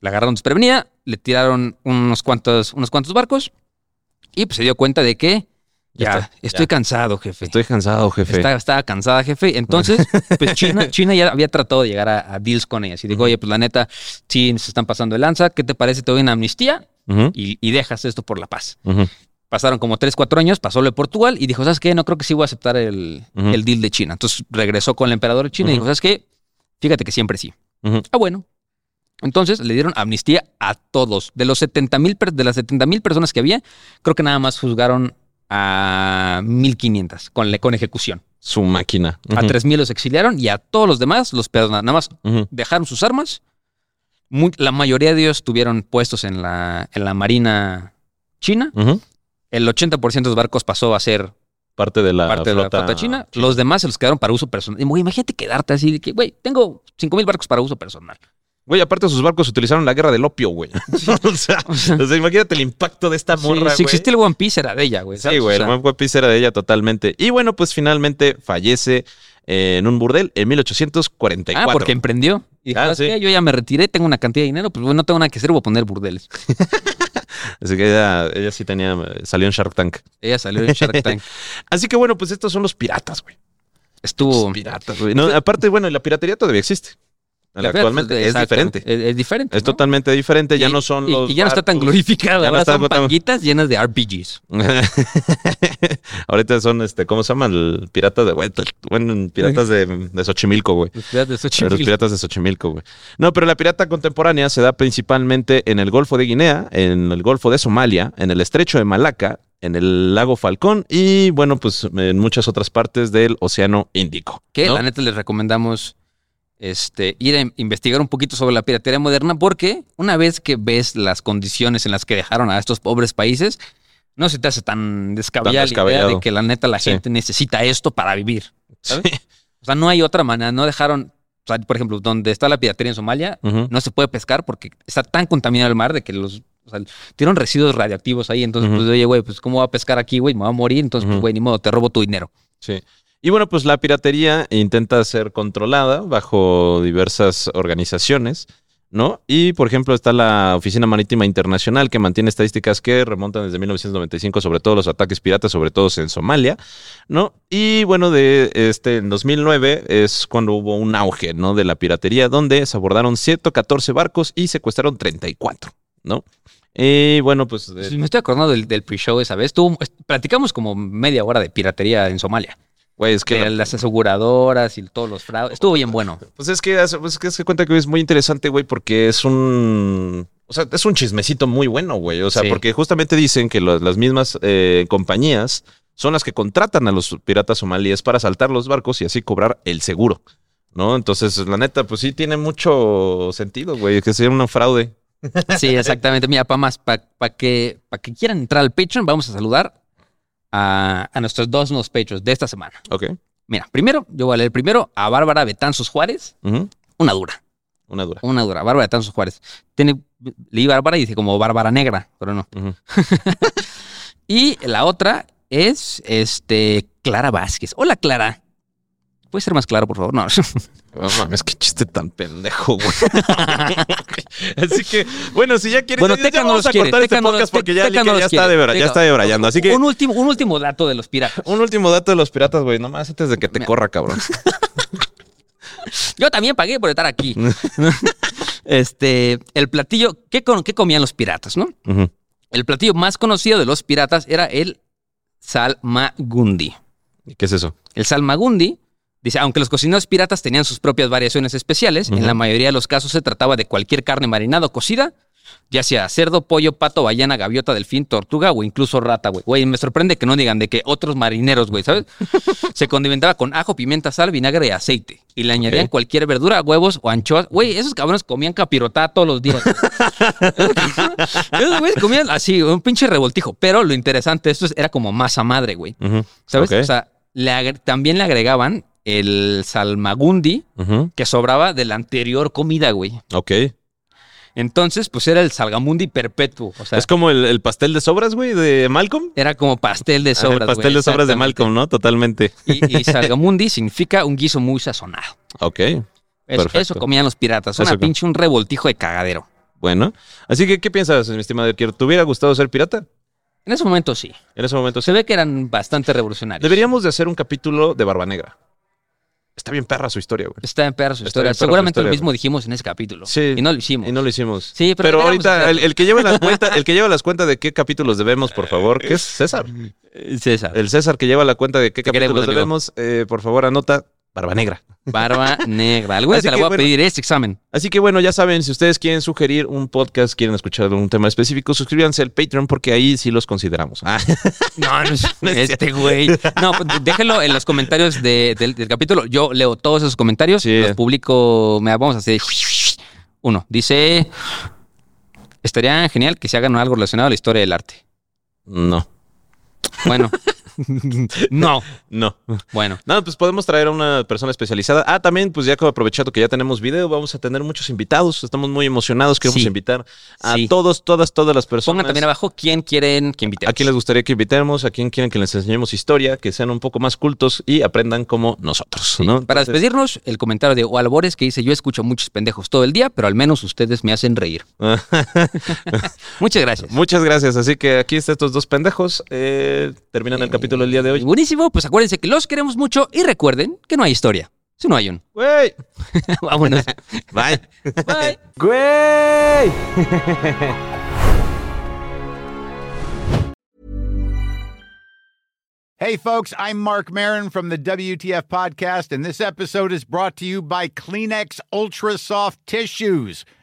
la agarraron desprevenida, le tiraron unos cuantos, unos cuantos barcos y pues se dio cuenta de que Ya está, estoy ya. cansado, jefe. Estoy cansado, jefe. Está- estaba cansada, jefe. Entonces, <laughs> pues China, China ya había tratado de llegar a, a deals con ellas. Y digo, oye, pues la neta, sí, se están pasando de lanza. ¿Qué te parece? Te doy una amnistía y, y dejas esto por la paz. Pasaron como 3, 4 años, pasó lo de Portugal y dijo, ¿sabes qué? No creo que sí voy a aceptar el, deal de China. Entonces regresó con el emperador de China y dijo, ¿sabes qué? Fíjate que siempre sí. Ah, bueno. Entonces le dieron amnistía a todos. De los 70 mil, de las 70 mil personas que había, creo que nada más juzgaron a 1500 con, con ejecución. Su máquina. A Ujú, 3000 los exiliaron y a todos los demás los perdonaron. Nada más dejaron sus armas. Muy- la mayoría de ellos estuvieron puestos en la, en la marina china. Ujú. El 80% de los barcos pasó a ser Parte de la parte de la flota flota china. Los demás se los quedaron para uso personal. Y, imagínate quedarte así de que, güey, tengo 5000 barcos para uso personal. Güey, aparte sus barcos utilizaron la guerra del opio, güey. <laughs> o, sea, O <laughs> sea, o sea, imagínate el impacto de esta sí, morra, si güey. existía el One Piece era de ella, güey. Sí, güey, el One Piece era de ella totalmente. Y bueno, pues finalmente fallece eh, en un burdel en 1844. Ah, porque emprendió. Y Ah, "¿Sabes sí. qué? Yo ya me retiré, tengo una cantidad de dinero, pues bueno, no tengo nada que hacer, voy a poner burdeles. <laughs> Así que ella, ella sí tenía, salió en Shark Tank. Ella salió en Shark Tank. Así que bueno, pues estos son los piratas, güey. Estuvo... Los piratas, güey. No, aparte, bueno, la piratería todavía existe. Actualmente es Exacto, diferente. Es, es diferente. Es ¿no? totalmente diferente. Ya Y- no son y- los. Y ya no está tan no Ahora está son tan- panguitas llenas de RPGs. <laughs> Ahorita son, este, ¿cómo se llaman? Piratas de. Bueno, piratas de, de Xochimilco, güey. Los piratas de Los Xochimilco. piratas de Xochimilco, güey. No, pero la pirata contemporánea se da principalmente en el Golfo de Guinea, en el Golfo de Somalia, en el Estrecho de Malaca, en el Lago Falcón y, bueno, pues en muchas otras partes del Océano Índico. Que ¿no? la neta les recomendamos este, ir a in- investigar un poquito sobre la piratería moderna porque una vez que ves las condiciones en las que dejaron a estos pobres países, no se te hace tan descabellada la idea de que la neta la Sí. gente necesita esto para vivir. ¿sabes? Sí. O sea, no hay otra manera. No dejaron, o sea, por ejemplo, donde está la piratería en Somalia, no se puede pescar porque está tan contaminado el mar de que los... O sea, tienen residuos radiactivos ahí. Entonces, pues, oye, güey, pues, ¿cómo voy a pescar aquí, güey? Me voy a morir. Entonces, pues, güey, ni modo, te robo tu dinero. Sí. Y bueno, pues la piratería intenta ser controlada bajo diversas organizaciones, ¿no? Y por ejemplo está la Oficina Marítima Internacional que mantiene estadísticas que remontan desde 1995 sobre todos los ataques piratas, sobre todo en Somalia, ¿no? Y bueno, de este en 2009 es cuando hubo un auge, ¿no? De la piratería donde se abordaron 114 barcos y secuestraron 34, ¿no? Y bueno, pues eh, me estoy acordando del, del pre-show esa vez. Est- platicamos como media hora de piratería en Somalia. Güey, es que De las aseguradoras y todos los fraudes. Estuvo bien bueno. Pues es que, hace- pues es que se cuenta que es muy interesante, güey, porque es un. O sea, es un chismecito muy bueno, güey. O sea, Sí. porque justamente dicen que lo- las mismas eh, compañías son las que contratan a los piratas somalíes para saltar los barcos y así cobrar el seguro. ¿No? Entonces, la neta, pues sí tiene mucho sentido, güey, que sea un fraude. Sí, exactamente. Mira, para más, para que, pa que quieran entrar al Patreon, vamos a saludar a, a nuestros dos nuevos Patreons de esta semana. Ok. Mira, primero, yo voy a leer primero a Bárbara Betanzos Juárez, una dura, Una dura. una dura. Bárbara Betanzos Juárez. Tiene, leí Bárbara y dice como Bárbara Negra, pero no. <laughs> Y la otra es este Clara Vázquez. Hola, Clara. ¿Puedes ser más claro, por favor? No. No mames, qué chiste tan pendejo, güey. <laughs> Así que, bueno, si ya quieres, Bueno, ya, ya vamos a quiere, cortar este podcast los- porque ya, ya está quiere. debra- ya está debrayando. Así que Un último, un último dato de los piratas. un último dato de los piratas, güey, nomás antes de que te Mira. corra, cabrón. Yo también pagué por estar aquí. <laughs> este, el platillo, ¿qué, con- qué comían los piratas, no? El platillo más conocido de los piratas era el salmagundi. ¿Qué es eso? El salmagundi, dice, aunque los cocineros piratas tenían sus propias variaciones especiales, en la mayoría de los casos se trataba de cualquier carne marinada o cocida, ya sea cerdo, pollo, pato, ballena, gaviota, delfín, tortuga o incluso rata, güey. Güey, me sorprende que no digan de que otros marineros, güey, ¿sabes? <laughs> se condimentaba con ajo, pimienta, sal, vinagre y aceite. Y le añadían cualquier verdura, huevos o anchoas. Güey, esos cabrones comían capirotada todos los días. esos güeyes comían así, un pinche revoltijo. Pero lo interesante, esto es- era como masa madre, güey. ¿Sabes? O sea, le también le agregaban el salmagundi que sobraba de la anterior comida, güey. Ok. Entonces, pues era el salgamundi perpetuo. O sea, es como el, el pastel de sobras, güey, de Malcolm. era como pastel de Ah, sobras. el pastel güey, de sobras de. Malcolm, ¿no? Totalmente. Y, y <laughs> salgamundi significa un guiso muy sazonado. Ok. Eso, eso comían los piratas. Una pinche un revoltijo de cagadero. Bueno. Así que, ¿qué piensas, mi estimado Kier? ¿Te hubiera gustado ser pirata? En ese momento sí. En ese momento sí. Se ve que eran bastante revolucionarios. Deberíamos de hacer un capítulo de Barba Negra. Está bien perra su historia, güey. Está en perra su historia. bien su Seguramente lo mismo dijimos en ese capítulo. Sí. Y no lo hicimos. Y no lo hicimos. Sí, pero pero ahorita el, que lleva las cuentas, el que lleva las cuentas de qué capítulos debemos, por favor, que es César. Eh, César. El César que lleva la cuenta de qué Te capítulos debemos, eh, por favor, anota Barba Negra. Barba <laughs> negra. Alguna te la voy a pedir este examen. Así que bueno, ya saben, si ustedes quieren sugerir un podcast, quieren escuchar un tema específico, suscríbanse al Patreon porque ahí sí los consideramos. Ah, No, no es <laughs> No es este güey. No, pues, déjenlo en los comentarios de- del, del capítulo. Yo leo todos esos comentarios, Sí. los publico. Mira, vamos a hacer uno. Dice: Estaría genial que se hagan algo relacionado a la historia del arte. no, Bueno, <laughs> <laughs> no. no. Bueno, No, pues podemos traer a una persona especializada. Ah, también, pues ya que aprovechando que ya tenemos video, vamos a tener muchos invitados. Estamos muy emocionados. Queremos Sí. invitar a Sí. todos, todas, todas las personas. pongan también abajo quién quieren que invitemos. ¿A quién les gustaría que invitemos? ¿A quién quieren que les enseñemos historia? Que sean un poco más cultos y aprendan como nosotros, Sí. ¿no? Para despedirnos, el comentario de Albores que dice: Yo escucho muchos pendejos todo el día, pero al menos ustedes me hacen reír. <laughs> <laughs> Muchas gracias. Muchas gracias. Así que aquí están estos dos pendejos. Eh, terminan el capítulo del día de hoy. Buenísimo, pues acuérdense que los queremos mucho y recuerden que no hay historia. Si no hay un. <laughs> Güey. <laughs> Vámonos. Bye. Bye. Güey. <laughs> Hey, folks, I'm Mark Marin from the WTF Podcast, and this episode is brought to you by Kleenex Ultra Soft Tissues,